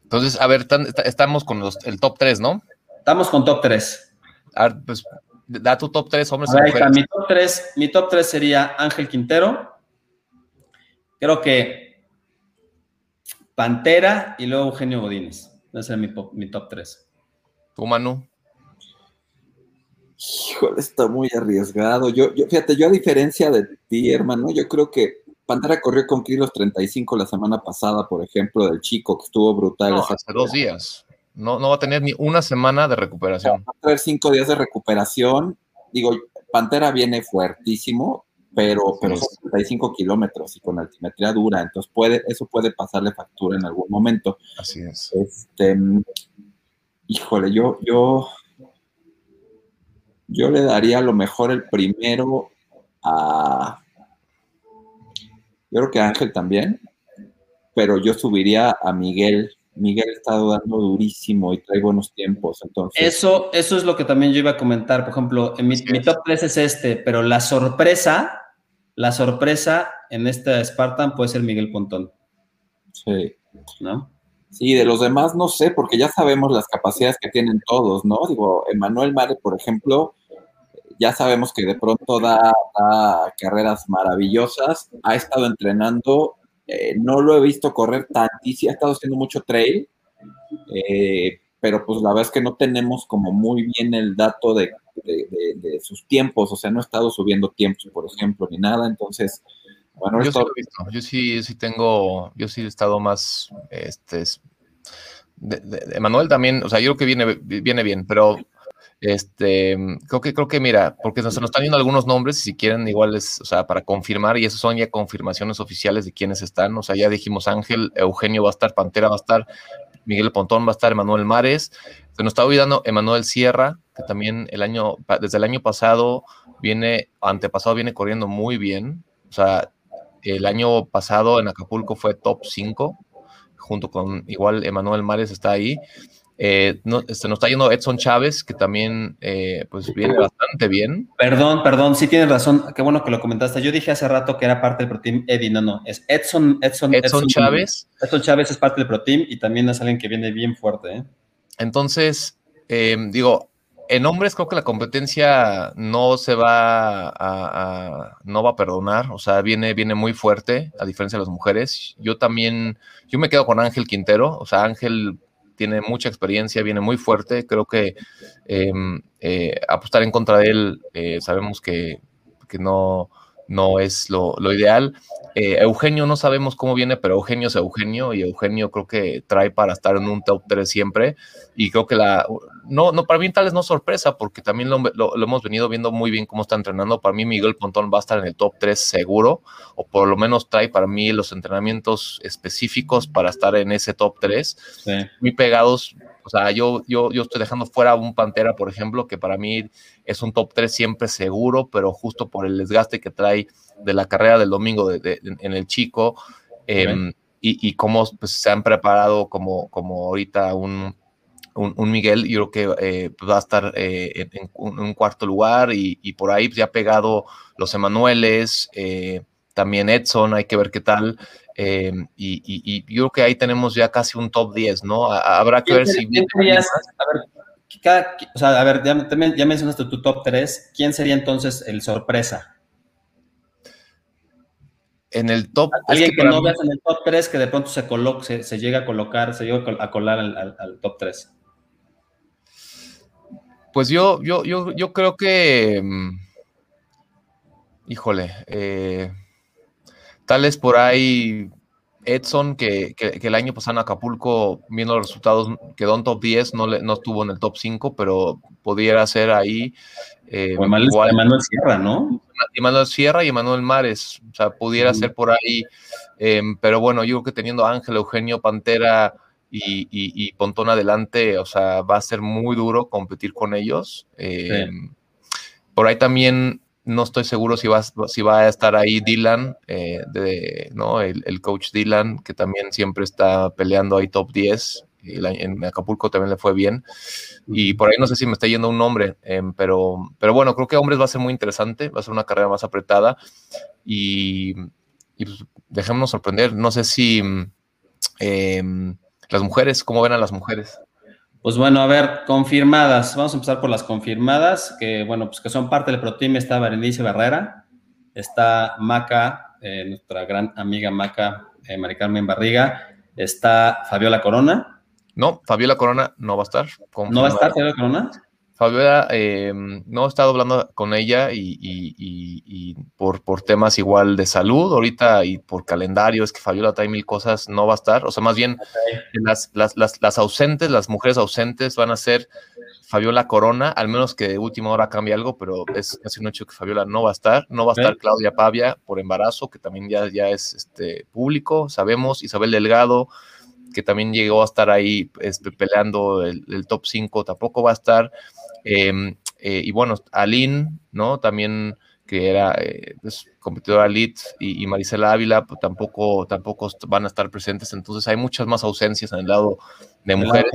Entonces, a ver, estamos con el top 3, ¿no? Estamos con top 3. A ver, pues da tu top 3, hombres. Mi top 3, mi top 3 sería Ángel Quintero. Creo que Pantera y luego Eugenio Godínez. Ese es mi, mi top 3. ¿Tu Manu? Híjole, está muy arriesgado. Yo, yo, fíjate, yo a diferencia de ti, hermano, yo creo que Pantera corrió con kilos 35 la semana pasada, por ejemplo, del chico, que estuvo brutal. hace dos días. No, no va a tener ni una semana de recuperación. Va a tener cinco días de recuperación. Digo, Pantera viene fuertísimo, pero, pero son 35 kilómetros y con altimetría dura, entonces puede, eso puede pasarle factura en algún momento. Así es. Este, híjole, yo, yo, yo le daría a lo mejor el primero a, yo creo que a Ángel también, pero yo subiría a Miguel Miguel está dando durísimo y trae buenos tiempos. Entonces. Eso, eso es lo que también yo iba a comentar. Por ejemplo, en mi, top 3 es este, pero la sorpresa, la sorpresa en esta Spartan puede ser Miguel Pontón. Sí. ¿No? Sí, de los demás no sé, porque ya sabemos las capacidades que tienen todos, ¿no? Digo, Emanuel Mare, por ejemplo, ya sabemos que de pronto da, carreras maravillosas, ha estado entrenando eh, no lo he visto correr tantísimo, ha estado haciendo mucho trail, eh, pero pues la verdad es que no tenemos como muy bien el dato de, sus tiempos, o sea, no ha estado subiendo tiempos, por ejemplo, ni nada, entonces, bueno, yo, sí lo he visto. yo sí, sí tengo, yo sí he estado más, este, de, Manuel también, o sea, yo creo que viene, viene bien, pero este, creo que, creo que, mira, porque nos, nos están viendo algunos nombres y si quieren, igual es, o sea, para confirmar, y esos son ya confirmaciones oficiales de quiénes están, o sea, ya dijimos Ángel, Eugenio va a estar, Pantera va a estar, Miguel Pontón va a estar, Emanuel Mares, se nos está olvidando Emanuel Sierra, que también el año, desde el año pasado viene, antepasado viene corriendo muy bien, o sea, el año pasado en Acapulco fue top 5, junto con igual Emanuel Mares está ahí, eh, no, se este, nos está yendo Edson Chávez, que también eh, pues viene bastante bien. Perdón, perdón, sí tienes razón. Qué bueno que lo comentaste. Yo dije hace rato que era parte del ProTeam Eddie. No, no, es Edson, Edson, Edson, Chávez. Edson Chávez es parte del ProTeam y también es alguien que viene bien fuerte. ¿eh? Entonces, digo, en hombres creo que la competencia no se va a, no va a perdonar, o sea, viene, viene muy fuerte, a diferencia de las mujeres. Yo también, yo me quedo con Ángel Quintero, o sea, Ángel tiene mucha experiencia, viene muy fuerte. Creo que em, eh, apostar en contra de él eh, sabemos que, no, no es lo, ideal. Eh, Eugenio no sabemos cómo viene, pero Eugenio es Eugenio y Eugenio creo que trae para estar en un top 3 siempre. Y creo que la, no, no, para mí tal vez no sorpresa, porque también lo, hemos venido viendo muy bien cómo está entrenando. Para mí Miguel Pontón va a estar en el top 3 seguro, o por lo menos trae para mí los entrenamientos específicos para estar en ese top 3. Muy pegados. O sea, yo, yo, yo estoy dejando fuera un Pantera, por ejemplo, que para mí es un top 3 siempre seguro, pero justo por el desgaste que trae de la carrera del domingo en el chico. Em, y, y, cómo pues, se han preparado como, como ahorita un, un, Miguel, yo creo que eh, pues, va a estar eh, en, un cuarto lugar y, por ahí pues, ya ha pegado los Emanueles, eh, también Edson, hay que ver qué tal. Y, yo creo que ahí tenemos ya casi un top 10, ¿no? Habrá que ver si... a ver, o sea, a ver, ya, ya mencionaste tu top 3, ¿quién sería entonces el sorpresa? en el top. Alguien que, no veas en el top 3 que de pronto se, coloque, se, llega a colocar, se llega a colar al top 3. Pues yo, yo, yo, yo creo que, mm, híjole, eh, tal es por ahí Edson, que, el año pasado en Acapulco, viendo los resultados, quedó en top 10, no, le, no estuvo en el top 5, pero pudiera ser ahí. Eh, Emanuel, Sierra, ¿no? Emanuel Sierra y Emanuel Mares, o sea, pudiera ser por ahí. Em, pero bueno, yo creo que teniendo a Ángel Eugenio Pantera y, Pontón adelante, o sea, va a ser muy duro competir con ellos. Eh, por ahí también no estoy seguro si va, si va a estar ahí Dylan, eh, de, ¿no? El, el, coach Dylan, que también siempre está peleando ahí top 10. Y en Acapulco también le fue bien. Y por ahí no sé si me está yendo un nombre, em, pero, pero bueno, creo que hombres va a ser muy interesante, va a ser una carrera más apretada. Y, y pues, dejémonos sorprender. No sé si em, las mujeres, ¿cómo ven a las mujeres? Pues bueno, a ver, confirmadas. Vamos a empezar por las confirmadas, que bueno, pues que son parte del Pro Team. Está Berenice Barrera, está Maca, eh, nuestra gran amiga Maca, eh, Mari Carmen Barriga, está Fabiola Corona. No, Fabiola Corona no va a estar. ¿No va a estar Fabiola Corona? Fabiola, eh, no he estado hablando con ella y, por, por, temas igual de salud ahorita y por calendario, es que Fabiola trae mil cosas, no va a estar. O sea, más bien las, las, las, ausentes, las mujeres ausentes van a ser Fabiola Corona, al menos que de última hora cambie algo, pero es casi un hecho que Fabiola no va a estar. No va a estar Claudia Pavia por embarazo, que también ya, ya es este, público, sabemos. Isabel Delgado, que también llegó a estar ahí este, peleando el, el top 5, tampoco va a estar. Em, eh, y bueno, Aline, ¿no? También que era eh, pues, competidora elite y, Marisela Ávila, pues, tampoco, tampoco van a estar presentes. Entonces hay muchas más ausencias en el lado de mujeres.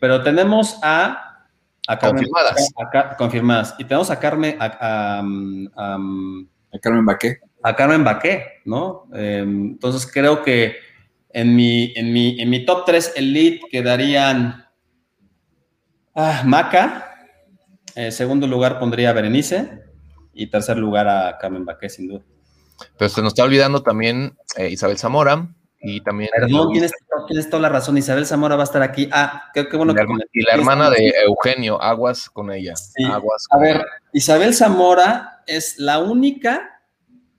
Pero tenemos a... A confirmadas. confirmadas. Y tenemos a Carmen... A, a, Carmen Baqué. A Carmen Baqué, ¿no? Em, entonces creo que en mi, en mi, en mi top 3 elite quedarían ah, Maca, en segundo lugar pondría a Berenice y tercer lugar a Carmen Baqué, sin duda. Pero se nos está olvidando también eh, Isabel Zamora y también... Perdón, tienes, tienes, toda la razón, Isabel Zamora va a estar aquí. Ah, qué, qué bueno y la, Y la hermana de Eugenio, aguas con ella. Aguas a ver, Isabel Zamora es la única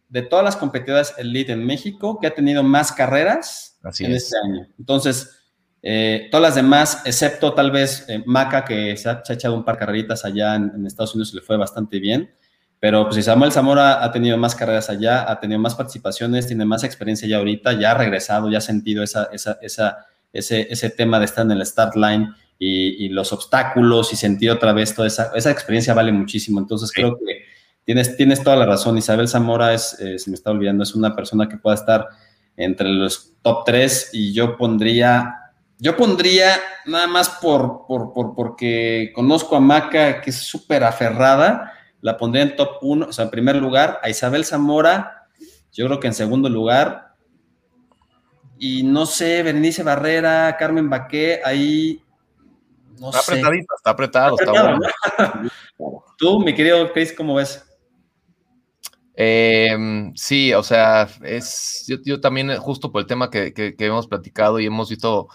de todas las competidoras elite en México que ha tenido más carreras en este año. Entonces, eh, todas las demás, excepto tal vez eh, Maca, que se ha, echado un par de carreritas allá en, Estados Unidos y le fue bastante bien. Pero pues Samuel Zamora ha tenido más carreras allá, ha tenido más participaciones, tiene más experiencia ya ahorita, ya ha regresado, ya ha sentido esa, esa, esa, ese, ese tema de estar en el start line y, los obstáculos y sentir otra vez toda esa, esa experiencia vale muchísimo. Entonces creo que tienes, tienes toda la razón. Isabel Zamora es, eh, se me está olvidando, es una persona que pueda estar entre los top 3 y yo pondría yo pondría, nada más por, por, por porque conozco a Maca, que es súper aferrada, la pondría en top 1, o sea, en primer lugar, a Isabel Zamora, yo creo que en segundo lugar, y no sé, Berenice Barrera, Carmen Baqué, ahí, no está apretadito, está apretado, está, bueno. Tú, mi querido Chris, ¿cómo ves? Em, sí, o sea, es yo, yo, también, justo por el tema que, que, que hemos platicado y hemos visto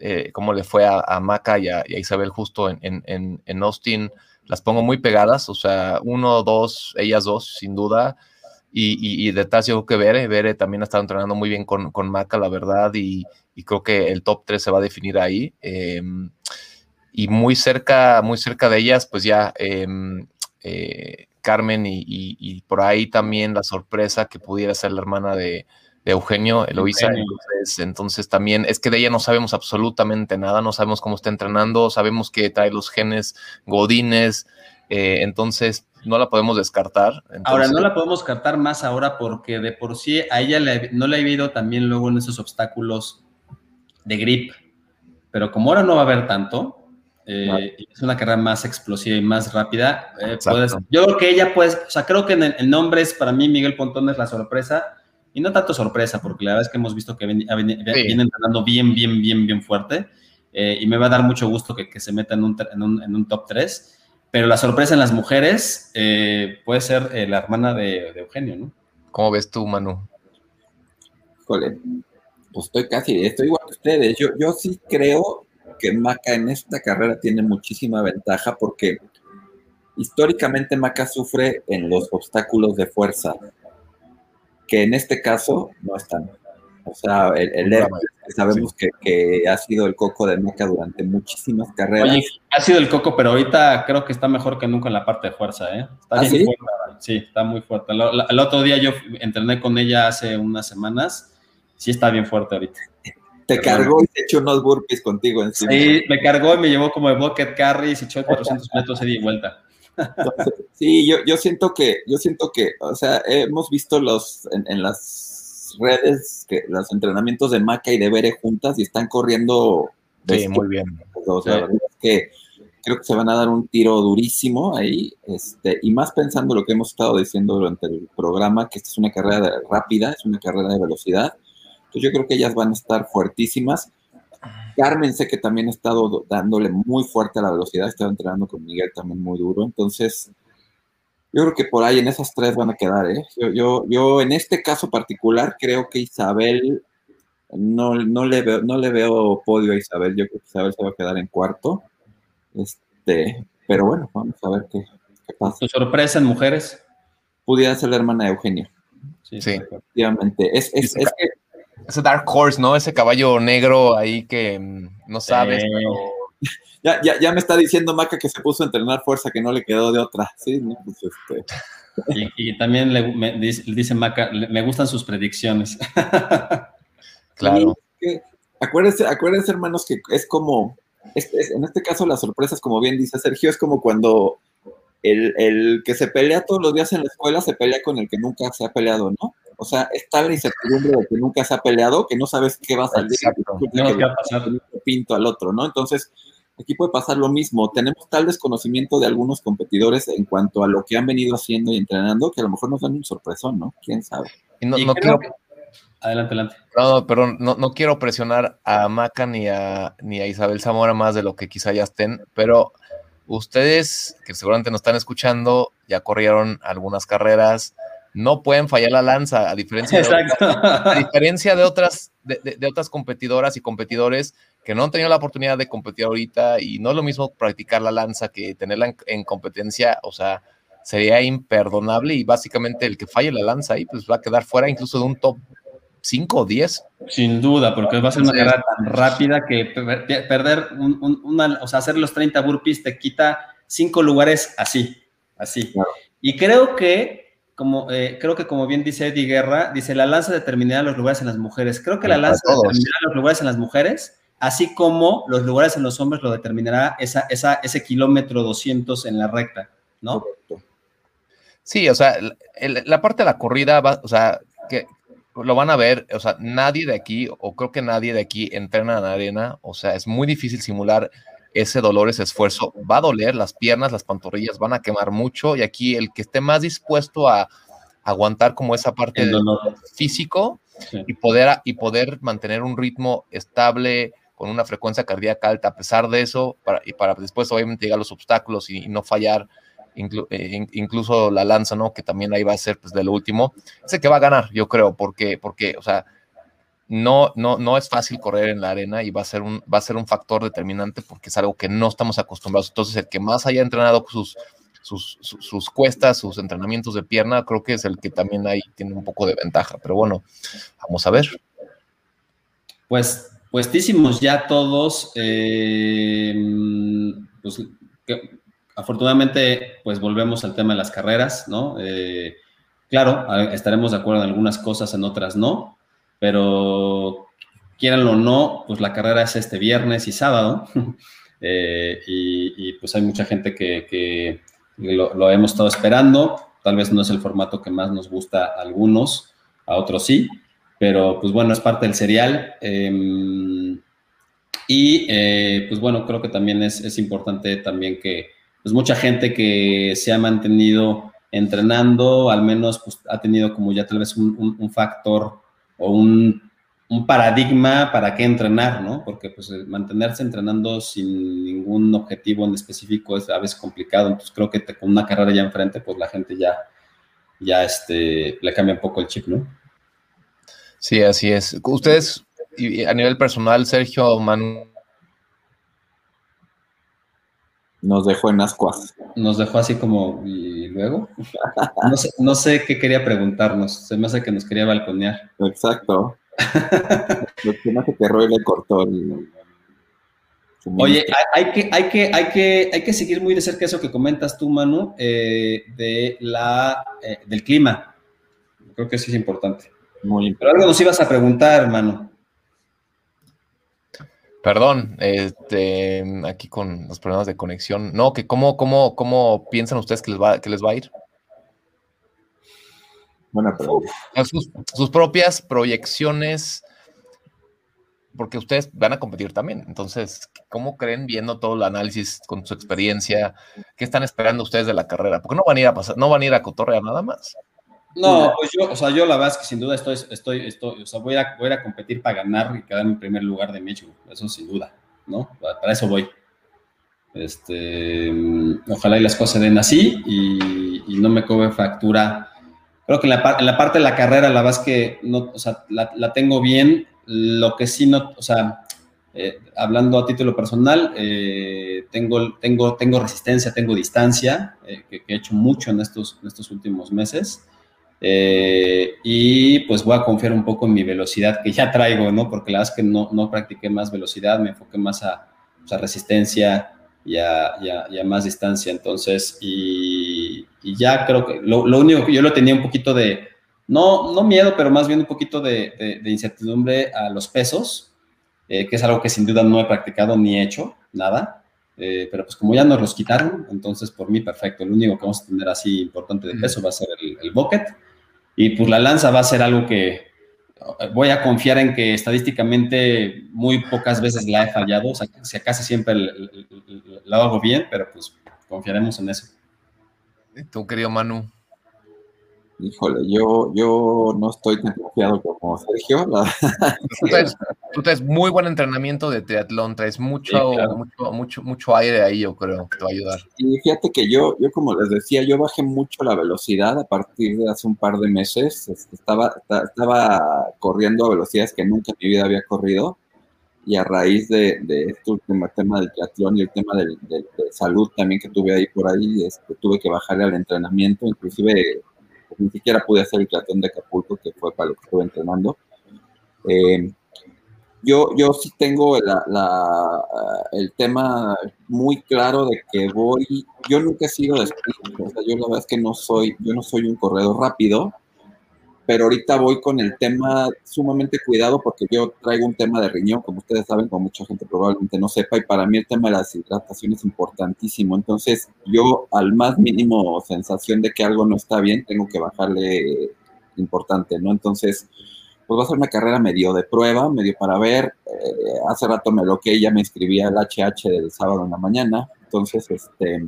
eh, cómo le fue a, Maca y a, Isabel justo en, Austin, las pongo muy pegadas, o sea, uno, dos, ellas dos, sin duda. Y, y, detrás yo creo que Bere, Bere también ha estado entrenando muy bien con, Maca, la verdad, y, creo que el top 3 se va a definir ahí. Em, y muy cerca, muy cerca de ellas, pues ya em, eh, Carmen y, por ahí también la sorpresa que pudiera ser la hermana de, de Eugenio Eloisa. Entonces, también es que de ella no sabemos absolutamente nada, no sabemos cómo está entrenando, sabemos que trae los genes godines, eh, entonces no la podemos descartar. ahora, no la podemos descartar más ahora porque de por sí a ella no le ha habido también luego en esos obstáculos de grip, pero como ahora no va a haber tanto, eh, es una carrera más explosiva y más rápida, eh, yo creo que ella pues, o sea, creo que en, el nombre es para mí Miguel Pontón es la sorpresa, y no tanto sorpresa, porque la verdad es que hemos visto que viene, entrenando bien, bien, bien, bien fuerte. Eh, y me va a dar mucho gusto que, se meta en un, en, un, top 3. Pero la sorpresa en las mujeres eh, puede ser eh, la hermana de, Eugenio, ¿no? ¿Cómo ves tú, Manu? Híjole, pues estoy casi, estoy igual que ustedes. Yo, yo sí creo que Maca en esta carrera tiene muchísima ventaja porque históricamente Maca sufre en los obstáculos de fuerza que en este caso no están. O sea, el, el sabemos que, ha sido el coco de Meca durante muchísimas carreras. Oye, ha sido el coco, pero ahorita creo que está mejor que nunca en la parte de fuerza, ¿eh? Está ¿Ah, sí? Fuerte, sí, está muy fuerte. El, otro día yo entrené con ella hace unas semanas, sí está bien fuerte ahorita. Te cargó y se echó unos burpees contigo encima. Sí, me cargó y me llevó como de bucket carry y se echó 400 metros de vuelta. sí, yo, yo siento que, yo siento que, o sea, hemos visto los en, las redes que los entrenamientos de Maca y de Bere juntas y están corriendo. Sí, muy bien. O sea, es que creo que se van a dar un tiro durísimo ahí, este, y más pensando lo que hemos estado diciendo durante el programa, que esta es una carrera rápida, es una carrera de velocidad. Entonces yo creo que ellas van a estar fuertísimas. Carmen sé que también ha estado dándole muy fuerte a la velocidad, ha estado entrenando con Miguel también muy duro, entonces yo creo que por ahí en esas tres van a quedar, ¿eh? Yo, yo, yo en este caso particular creo que Isabel, no, no, le veo, no le veo podio a Isabel, yo creo que Isabel se va a quedar en cuarto, este, pero bueno, vamos a ver qué, pasa. ¿Tu sorpresa en mujeres? Pudiera ser la hermana de Eugenio. Sí, sí. Efectivamente. Es, es, es que ese Dark Horse, ¿no? Ese caballo negro ahí que mm, no sabes, Ya, ya, ya, me está diciendo Maca que se puso a entrenar fuerza, que no le quedó de otra. Sí, ¿no? Pues este... y, también le, dice, Maca, me gustan sus predicciones. claro. acuérdense, acuérdense, hermanos, que es como, en este caso la sorpresa es como bien dice Sergio, es como cuando el, el, que se pelea todos los días en la escuela se pelea con el que nunca se ha peleado, ¿no? O sea, es tal la incertidumbre de que nunca se ha peleado que no sabes qué va a salir. No, ¿qué va a pasar? Pinto al otro, ¿no? Entonces, aquí puede pasar lo mismo. Tenemos tal desconocimiento de algunos competidores en cuanto a lo que han venido haciendo y entrenando que a lo mejor nos dan un sorpresón, ¿no? ¿Quién sabe? Y no, quiero... Adelante, adelante. No, pero no, no, quiero presionar a Maca ni a, ni a Isabel Zamora más de lo que quizá ya estén, pero ustedes, que seguramente nos están escuchando, ya corrieron algunas carreras, no pueden fallar la lanza, a diferencia, de, otras, a diferencia de, otras, de, otras competidoras y competidores que no han tenido la oportunidad de competir ahorita y no es lo mismo practicar la lanza que tenerla en, competencia, o sea, sería imperdonable y básicamente el que falle la lanza ahí pues va a quedar fuera incluso de un top 5 o 10. Sin duda, porque va a ser una carrera tan rápida que perder una, o sea, hacer los 30 burpees te quita 5 lugares así, así. Y creo que como, eh, creo que como bien dice Eddie Guerra, dice, la lanza determinará los lugares en las mujeres. Creo que la lanza determinará los lugares en las mujeres, así como los lugares en los hombres lo determinará esa, esa, ese kilómetro 200 en la recta, ¿no? Sí, o sea, la parte de la corrida, va, o sea, que lo van a ver, o sea, nadie de aquí, o creo que nadie de aquí entrena en arena, o sea, es muy difícil simular ese dolor, ese esfuerzo, va a doler, las piernas, las pantorrillas van a quemar mucho y aquí el que esté más dispuesto a aguantar como esa parte del físico y, poder, y poder mantener un ritmo estable con una frecuencia cardíaca alta, a pesar de eso, para, y para después obviamente llegar a los obstáculos y, no fallar, eh, incluso la lanza, ¿no? Que también ahí va a ser pues de lo último, ese que va a ganar, yo creo, porque, porque, o sea, no, no, no es fácil correr en la arena y va a, ser un, va a ser un factor determinante porque es algo que no estamos acostumbrados. Entonces, el que más haya entrenado sus, sus, sus, cuestas, sus entrenamientos de pierna, creo que es el que también ahí tiene un poco de ventaja. Pero bueno, vamos a ver. Pues, puestísimos ya todos. Eh, pues, afortunadamente, pues volvemos al tema de las carreras, ¿no? Eh, claro, estaremos de acuerdo en algunas cosas, en otras no pero quieranlo o no, pues la carrera es este viernes y sábado, eh, y, pues hay mucha gente que, lo, hemos estado esperando, tal vez no es el formato que más nos gusta a algunos, a otros sí, pero pues bueno, es parte del serial. Em, y eh, pues bueno, creo que también es, importante también que pues mucha gente que se ha mantenido entrenando, al menos pues ha tenido como ya tal vez un factor o un, paradigma para qué entrenar, ¿no? Porque pues mantenerse entrenando sin ningún objetivo en específico es a veces complicado, entonces creo que con una carrera ya enfrente, pues la gente ya, ya este, le cambia un poco el chip, ¿no? Sí, así es. Ustedes, a nivel personal, Sergio, Manu, nos dejó en ascuas. Nos dejó así como, ¿y luego? No sé, qué quería preguntarnos, se me hace que nos quería balconear. Exacto. Lo que no que Roy le cortó el... Oye, hay que, hay, que, hay, que, hay que seguir muy de cerca eso que comentas tú, Manu, eh, de la, eh, del clima. Creo que sí es importante. Muy importante. Pero algo nos ibas a preguntar, Manu. Perdón, este, aquí con los problemas de conexión. No, que cómo, cómo, cómo piensan ustedes que les va, que les va a ir. Buena pregunta. Sus, sus, propias proyecciones, porque ustedes van a competir también. Entonces, ¿cómo creen viendo todo el análisis con su experiencia? ¿Qué están esperando ustedes de la carrera? Porque no van a ir a pasar, no van a ir a cotorrear nada más. No, pues yo, o sea, yo la verdad es que sin duda estoy, estoy, estoy, o sea, voy a, voy a competir para ganar y quedar en primer lugar de México, eso sin duda, ¿no? Para eso voy. Este, ojalá y las cosas se den así y, no me cobre factura. Creo que en la, en la, parte de la carrera, la verdad es que no, o sea, la, la tengo bien. Lo que sí no, o sea, eh, hablando a título personal, eh, tengo, tengo, tengo resistencia, tengo distancia, eh, que, que, he hecho mucho en estos, en estos últimos meses. Eh, y pues voy a confiar un poco en mi velocidad que ya traigo, ¿no? Porque la verdad es que no, no practiqué más velocidad, me enfoqué más a, pues, resistencia y a, más distancia. Entonces, y, ya creo que lo, único que yo lo tenía un poquito de, no, no miedo, pero más bien un poquito de, incertidumbre a los pesos, eh, que es algo que sin duda no he practicado ni he hecho, nada. Eh, pero pues como ya nos los quitaron, entonces por mí perfecto. Lo único que vamos a tener así importante de peso va a ser el, el bucket. Y pues la lanza va a ser algo que voy a confiar en que estadísticamente muy pocas veces la he fallado, o sea, si casi siempre la hago bien, pero pues confiaremos en eso. ¿Y tú, querido Manu? Híjole, yo, yo no estoy tan confiado como Sergio. Tú, traes, muy buen entrenamiento de triatlón, traes mucho, mucho, mucho, mucho aire ahí, yo creo, que te va a ayudar. Y fíjate que yo, yo, como les decía, yo bajé mucho la velocidad a partir de hace un par de meses. Este, estaba, estaba corriendo a velocidades que nunca en mi vida había corrido. Y a raíz de, de este último tema del triatlón y el tema de salud también que tuve ahí por ahí, este, tuve que bajarle al entrenamiento, inclusive ni siquiera pude hacer el triatlón de Acapulco, que fue para lo que estuve entrenando. Eh, yo, yo sí tengo la, el tema muy claro de que voy, yo nunca he sido de sprint, o sea, yo la verdad es que no soy, yo no soy un corredor rápido, pero ahorita voy con el tema sumamente cuidado porque yo traigo un tema de riñón, como ustedes saben, como mucha gente probablemente no sepa, y para mí el tema de la deshidratación es importantísimo. Entonces, yo al más mínimo sensación de que algo no está bien, tengo que bajarle importante, ¿no? Entonces, pues va a ser una carrera medio de prueba, medio para ver. Eh, hace rato me lo que ya me inscribí al HH del sábado en la mañana, entonces, este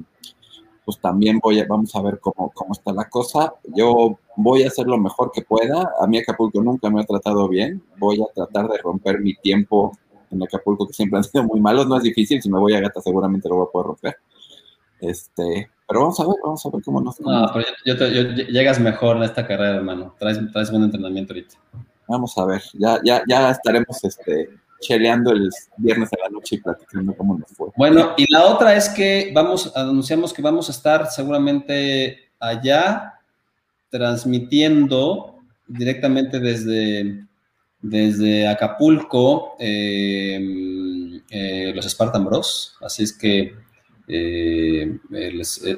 pues también voy a, vamos a ver cómo, cómo está la cosa. Yo voy a hacer lo mejor que pueda. A mí Acapulco nunca me ha tratado bien. Voy a tratar de romper mi tiempo en Acapulco, que siempre han sido muy malos. No es difícil, si me voy a Gata seguramente lo voy a poder romper. Este, pero vamos a ver, vamos a ver cómo nos... No, pero yo, llegas mejor en esta carrera, hermano. Traes, traes buen entrenamiento ahorita. Vamos a ver, ya, ya, ya estaremos este, cheleando el viernes a la noche y platicando cómo nos fue. Bueno, y la otra es que vamos, anunciamos que vamos a estar seguramente allá transmitiendo directamente desde, desde Acapulco eh, eh, los Spartan Bros. Así es que eh,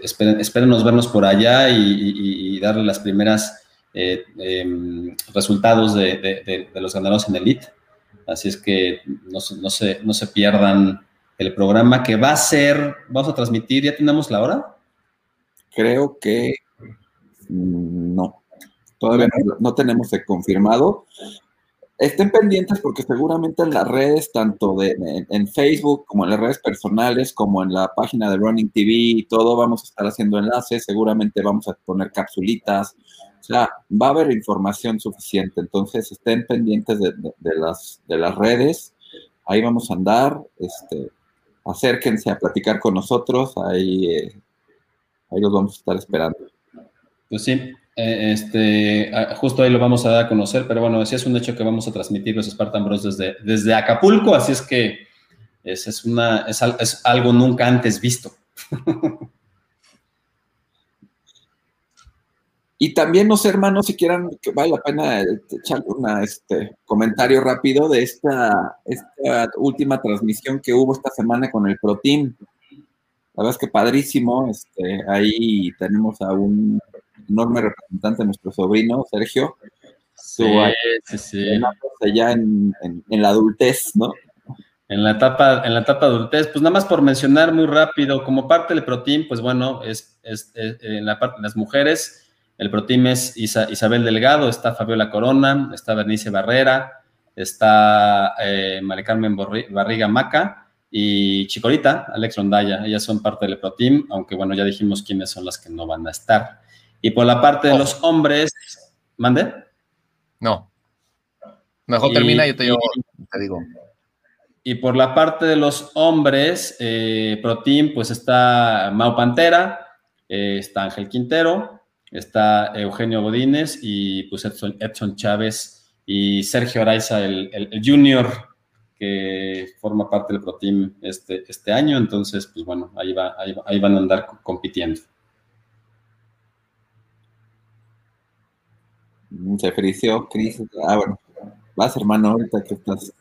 esperen, vernos por allá y, darle las primeras resultados de, los ganadores en Elite. Así es que no, se, no se pierdan el programa que va a ser, vamos a transmitir, ¿ya tenemos la hora? Creo que no, todavía no, tenemos confirmado. Estén pendientes porque seguramente en las redes, tanto de, en, Facebook como en las redes personales, como en la página de Running TV y todo, vamos a estar haciendo enlaces, seguramente vamos a poner capsulitas, sea, va a haber información suficiente, entonces estén pendientes de, las, de las redes, ahí vamos a andar, este, acérquense a platicar con nosotros, ahí, eh, ahí los vamos a estar esperando. Pues sí, eh, este, justo ahí lo vamos a dar a conocer, pero bueno, sí es un hecho que vamos a transmitir los Spartan Bros desde, desde Acapulco, así es que es, es, una, es, es algo nunca antes visto. Y también, no sé, hermanos, si quieran, que vale la pena echar un este, comentario rápido de esta, esta última transmisión que hubo esta semana con el Pro Team. La verdad es que padrísimo. Este, ahí tenemos a un enorme representante, nuestro sobrino, Sergio. Sí, sí, sí. Ya en, en, la adultez, ¿no? en la etapa, en la etapa adultez, pues nada más por mencionar muy rápido, como parte del ProTeam, pues bueno, es, es, en la parte de las mujeres, el ProTeam es Isabel Delgado, está Fabiola Corona, está Bernice Barrera, está eh, María Carmen Barriga Maca y Chicorita, Alex Rondaya, ellas son parte del ProTeam, aunque bueno, ya dijimos quiénes son las que no van a estar. Y por la parte de los hombres, ¿mande? No. Mejor termina y yo te digo. Y por la parte de los hombres, eh, Pro Team, pues está Mau Pantera, eh, está Ángel Quintero, está Eugenio Godínez y pues Edson, Chávez y Sergio Araiza, el, junior que forma parte del Pro Team este, este año. Entonces, pues bueno, ahí, va, ahí, van a andar compitiendo. Se frició, Cris. Ah, bueno, vas hermano, ahorita que estás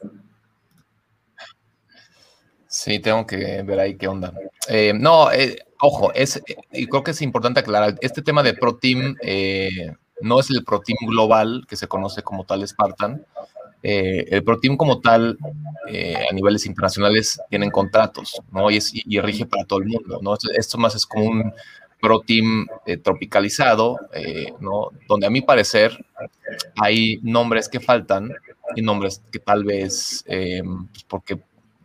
Sí, tengo que ver ahí qué onda. Eh, no, eh, ojo, es, y creo que es importante aclarar, este tema de Pro Team eh, no es el Pro Team global que se conoce como tal Spartan. el Pro Team como tal, a niveles internacionales, tienen contratos, ¿no? Y, rige para todo el mundo, ¿no? Esto más es como un Pro Team tropicalizado, ¿no? Donde a mi parecer hay nombres que faltan y nombres que tal vez, pues porque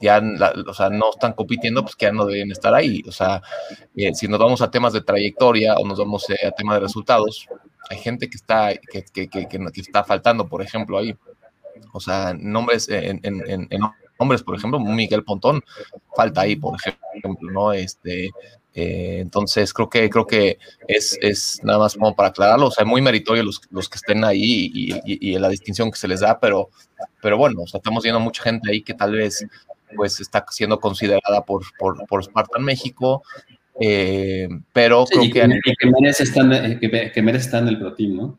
ya o sea, no están compitiendo, pues que ya no deben estar ahí. O sea, eh, si nos vamos a temas de trayectoria o nos vamos eh, a temas de resultados, hay gente que está, que, que, que, que, está faltando, por ejemplo, ahí. O sea, nombres, en, en, en, hombres, por ejemplo, Miguel Pontón falta ahí, por ejemplo, ¿no? Este, eh, entonces creo que creo que es, es, nada más como para aclararlo, o sea, muy meritorio los, los que estén ahí y, y, y, la distinción que se les da, pero, pero bueno, o sea, estamos viendo mucha gente ahí que tal vez pues está siendo considerada por, por, por Spartan México, eh, pero creo que, que, que, merece estar, que, merece estar en el Pro Team, ¿no?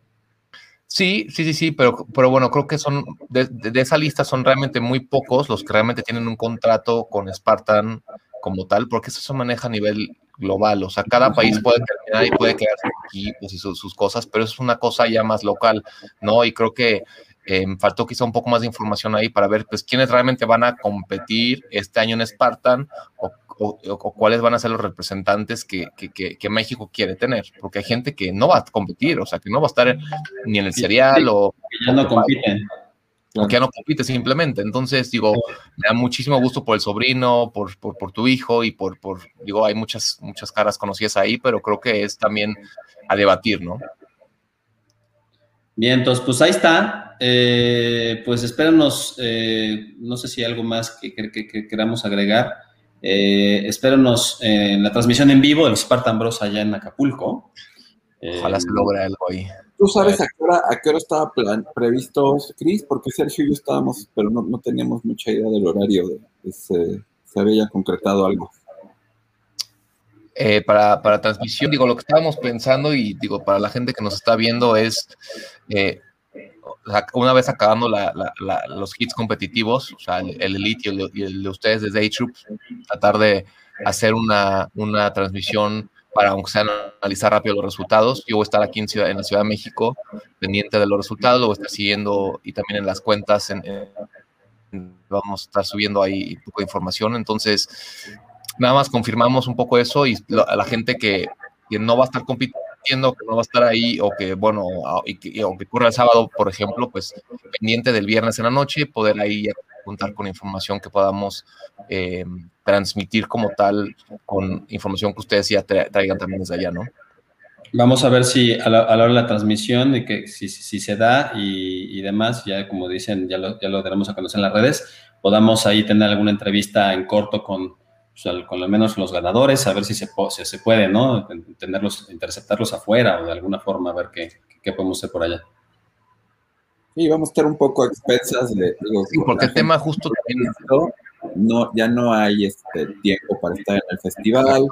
Sí, sí, sí, sí, pero, pero bueno, creo que son, de, de, esa lista son realmente muy pocos los que realmente tienen un contrato con Spartan como tal, porque eso se maneja a nivel global, o sea, cada país puede terminar y puede quedarse aquí pues, y sus, sus, cosas, pero eso es una cosa ya más local, ¿no? Y creo que eh, faltó quizá un poco más de información ahí para ver pues quiénes realmente van a competir este año en Spartan o, cuáles van a ser los representantes que, que, México quiere tener, porque hay gente que no va a competir, o sea, que no va a estar ni en el serial o... Que ya no compiten. O que ya no compite simplemente. Entonces, digo, me da muchísimo gusto por el sobrino, por, por, por tu hijo y por, por, digo, hay muchas, muchas caras conocidas ahí, pero creo que es también a debatir, ¿no? Bien, entonces, pues ahí está. Eh, pues espéranos, eh, no sé si hay algo más que, queramos agregar. Eh, espéranos en la transmisión en vivo del Spartan Bros allá en Acapulco. Ojalá se logre algo ahí. ¿Tú sabes a qué hora, a qué hora estaba previsto, Chris? Porque Sergio y yo estábamos, pero no, no teníamos mucha idea del horario. De, se, se había concretado algo. Eh, para, para, transmisión, digo, lo que estábamos pensando y digo, para la gente que nos está viendo es, eh, una vez acabando la, los hits competitivos, o sea, el, Elite y el, de ustedes desde A-Troops, tratar de hacer una, una transmisión para, aunque sea analizar rápido los resultados. Yo voy a estar aquí en, ciudad, en la Ciudad de México, pendiente de los resultados, lo voy a estar siguiendo y también en las cuentas en, vamos a estar subiendo ahí un poco de información. Entonces, nada más confirmamos un poco eso y a la gente que, no va a estar compitiendo, que no va a estar ahí o que, bueno, y que, o que ocurra el sábado, por ejemplo, pues pendiente del viernes en la noche, poder ahí contar con información que podamos eh, transmitir como tal, con información que ustedes ya traigan también desde allá, ¿no? Vamos a ver si a la, hora de la transmisión, de que si, si se da y, demás, ya como dicen, ya lo, ya lo tenemos a conocer en las redes, podamos ahí tener alguna entrevista en corto con, con al menos los ganadores, a ver si se, si se puede, ¿no? Tenerlos, interceptarlos afuera o de alguna forma, a ver qué, qué podemos hacer por allá. Sí, vamos a estar un poco expensas de... sí, porque el tema justo también... No, ya no hay este tiempo para estar en el festival,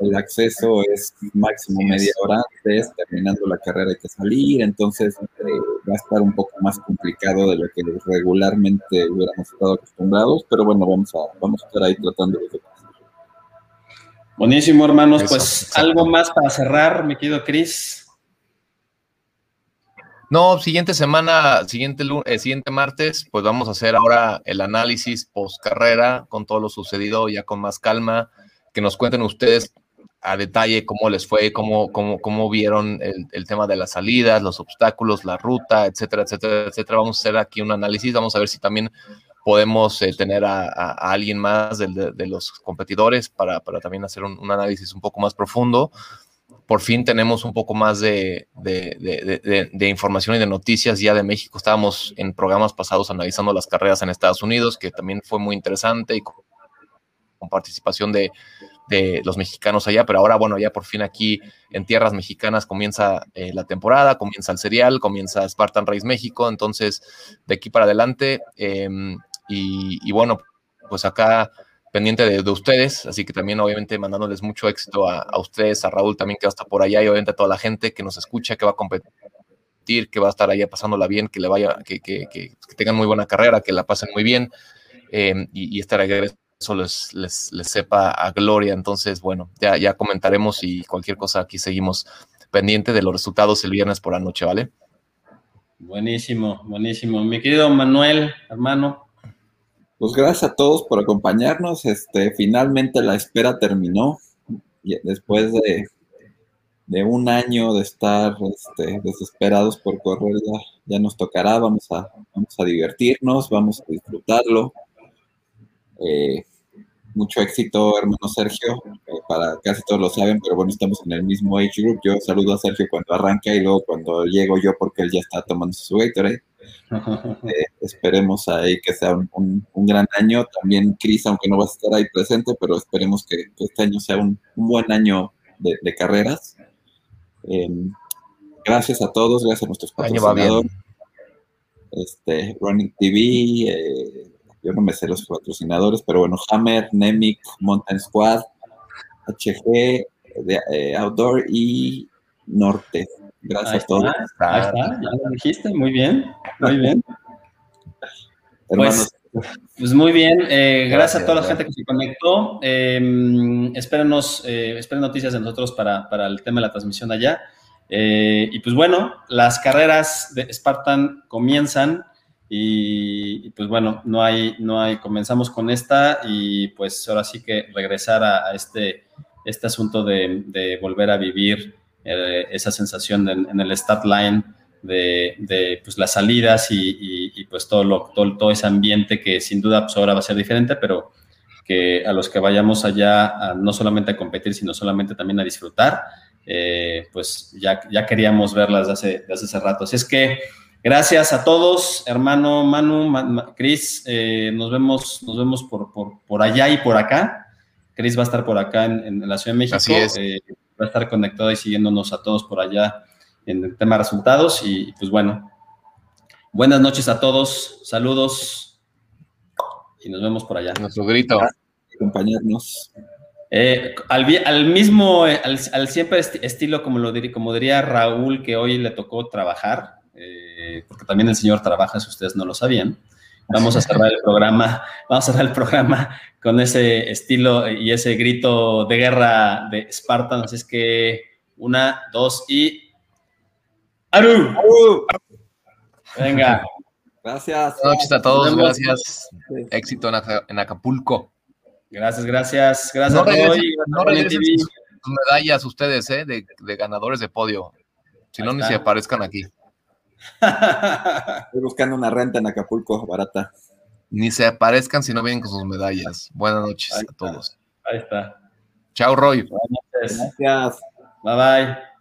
el acceso es máximo media hora antes, terminando la carrera hay que salir, entonces eh, va a estar un poco más complicado de lo que regularmente hubiéramos estado acostumbrados, pero bueno, vamos a, vamos a estar ahí tratando de Buenísimo, hermanos. pues algo más para cerrar, mi querido Cris. No, siguiente semana, siguiente, eh, siguiente martes, pues vamos a hacer ahora el análisis post carrera con todo lo sucedido, ya con más calma, que nos cuenten ustedes a detalle cómo les fue, cómo, cómo, cómo vieron el, tema de las salidas, los obstáculos, la ruta, etcétera, etcétera, etcétera. Vamos a hacer aquí un análisis, vamos a ver si también podemos eh, tener a, alguien más de, los competidores para, para también hacer un, análisis un poco más profundo por fin tenemos un poco más de, información y de noticias ya de México. Estábamos en programas pasados analizando las carreras en Estados Unidos, que también fue muy interesante y con, participación de, los mexicanos allá, pero ahora, bueno, ya por fin aquí en tierras mexicanas comienza eh, la temporada, comienza el serial, comienza Spartan Race México, entonces de aquí para adelante, em, y bueno, pues acá pendiente de, ustedes, así que también obviamente mandándoles mucho éxito a, ustedes, a Raúl también que va a estar por allá y obviamente a toda la gente que nos escucha, que va a competir, que va a estar allá pasándola bien, que le vaya, que, tengan muy buena carrera, que la pasen muy bien em, y, y, este regreso les, les, les, sepa a gloria. Entonces, bueno, ya, ya comentaremos y cualquier cosa aquí seguimos pendiente de los resultados el viernes por la noche, ¿vale? Buenísimo, buenísimo. Mi querido Manuel, hermano, pues gracias a todos por acompañarnos. Este, finalmente la espera terminó. Después de, de un año de estar este, desesperados por correr, ya, nos tocará. Vamos a, vamos a divertirnos, vamos a disfrutarlo. Eh, mucho éxito, hermano Sergio. Eh, para casi todos lo saben, pero bueno, estamos en el mismo age group. Yo saludo a Sergio cuando arranca y luego cuando llego yo, porque él ya está tomando su Gatorade. Eh, esperemos ahí que sea un, gran año. También Cris, aunque no va a estar ahí presente, pero esperemos que, este año sea un, buen año de, carreras. Em, gracias a todos, gracias a nuestros patrocinadores. Este, Running TV, eh, yo no me sé los patrocinadores, pero bueno, Hammer, Nemic, Mountain Squad, HG, eh, Outdoor y Norte. Gracias a todos. Ahí está, ya lo dijiste, muy bien, muy bien. Pues, pues, muy bien, eh, gracias, a toda la gente que se conectó. Eh, espérenos, eh, esperen noticias de nosotros para, para, el tema de la transmisión allá. Eh, y pues bueno, las carreras de Spartan comienzan y, pues bueno, no hay, no hay, comenzamos con esta y pues ahora sí que regresar a, este, este asunto de, de volver a vivir eh, esa sensación en el start line de, pues, las salidas y, pues todo, lo, todo, ese ambiente que sin duda pues, ahora va a ser diferente, pero que a los que vayamos allá no solamente a competir, sino solamente también a disfrutar, eh, pues ya, ya queríamos verlas desde hace, hace rato. Así es que gracias a todos, hermano Manu, Cris, eh, nos vemos, nos vemos por, por, allá y por acá. Cris va a estar por acá en, la Ciudad de México. Así es va a estar conectado y siguiéndonos a todos por allá en el tema resultados. Y pues bueno, buenas noches a todos, saludos y nos vemos por allá. Nuestro grito. Acompañarnos. Eh, al, mismo, eh, al, siempre estilo, como, lo diría, como diría Raúl, que hoy le tocó trabajar, eh, porque también el señor trabaja, si ustedes no lo sabían. Vamos a cerrar el programa, vamos a cerrar el programa con ese estilo y ese grito de guerra de Spartan. Así es que una, dos y. ¡Aru! Venga. Gracias. Buenas noches a todos, gracias. Éxito en, Acapulco. Gracias, gracias. Gracias, no regresen, sus medallas ustedes, ¿eh? De, de ganadores de podio. Si no, ni se aparezcan aquí. Estoy buscando una renta en Acapulco, barata. Ni se aparezcan si no vienen con sus medallas. Buenas noches a todos. Ahí está. Chao, Roy. Buenas noches. Gracias. Bye bye.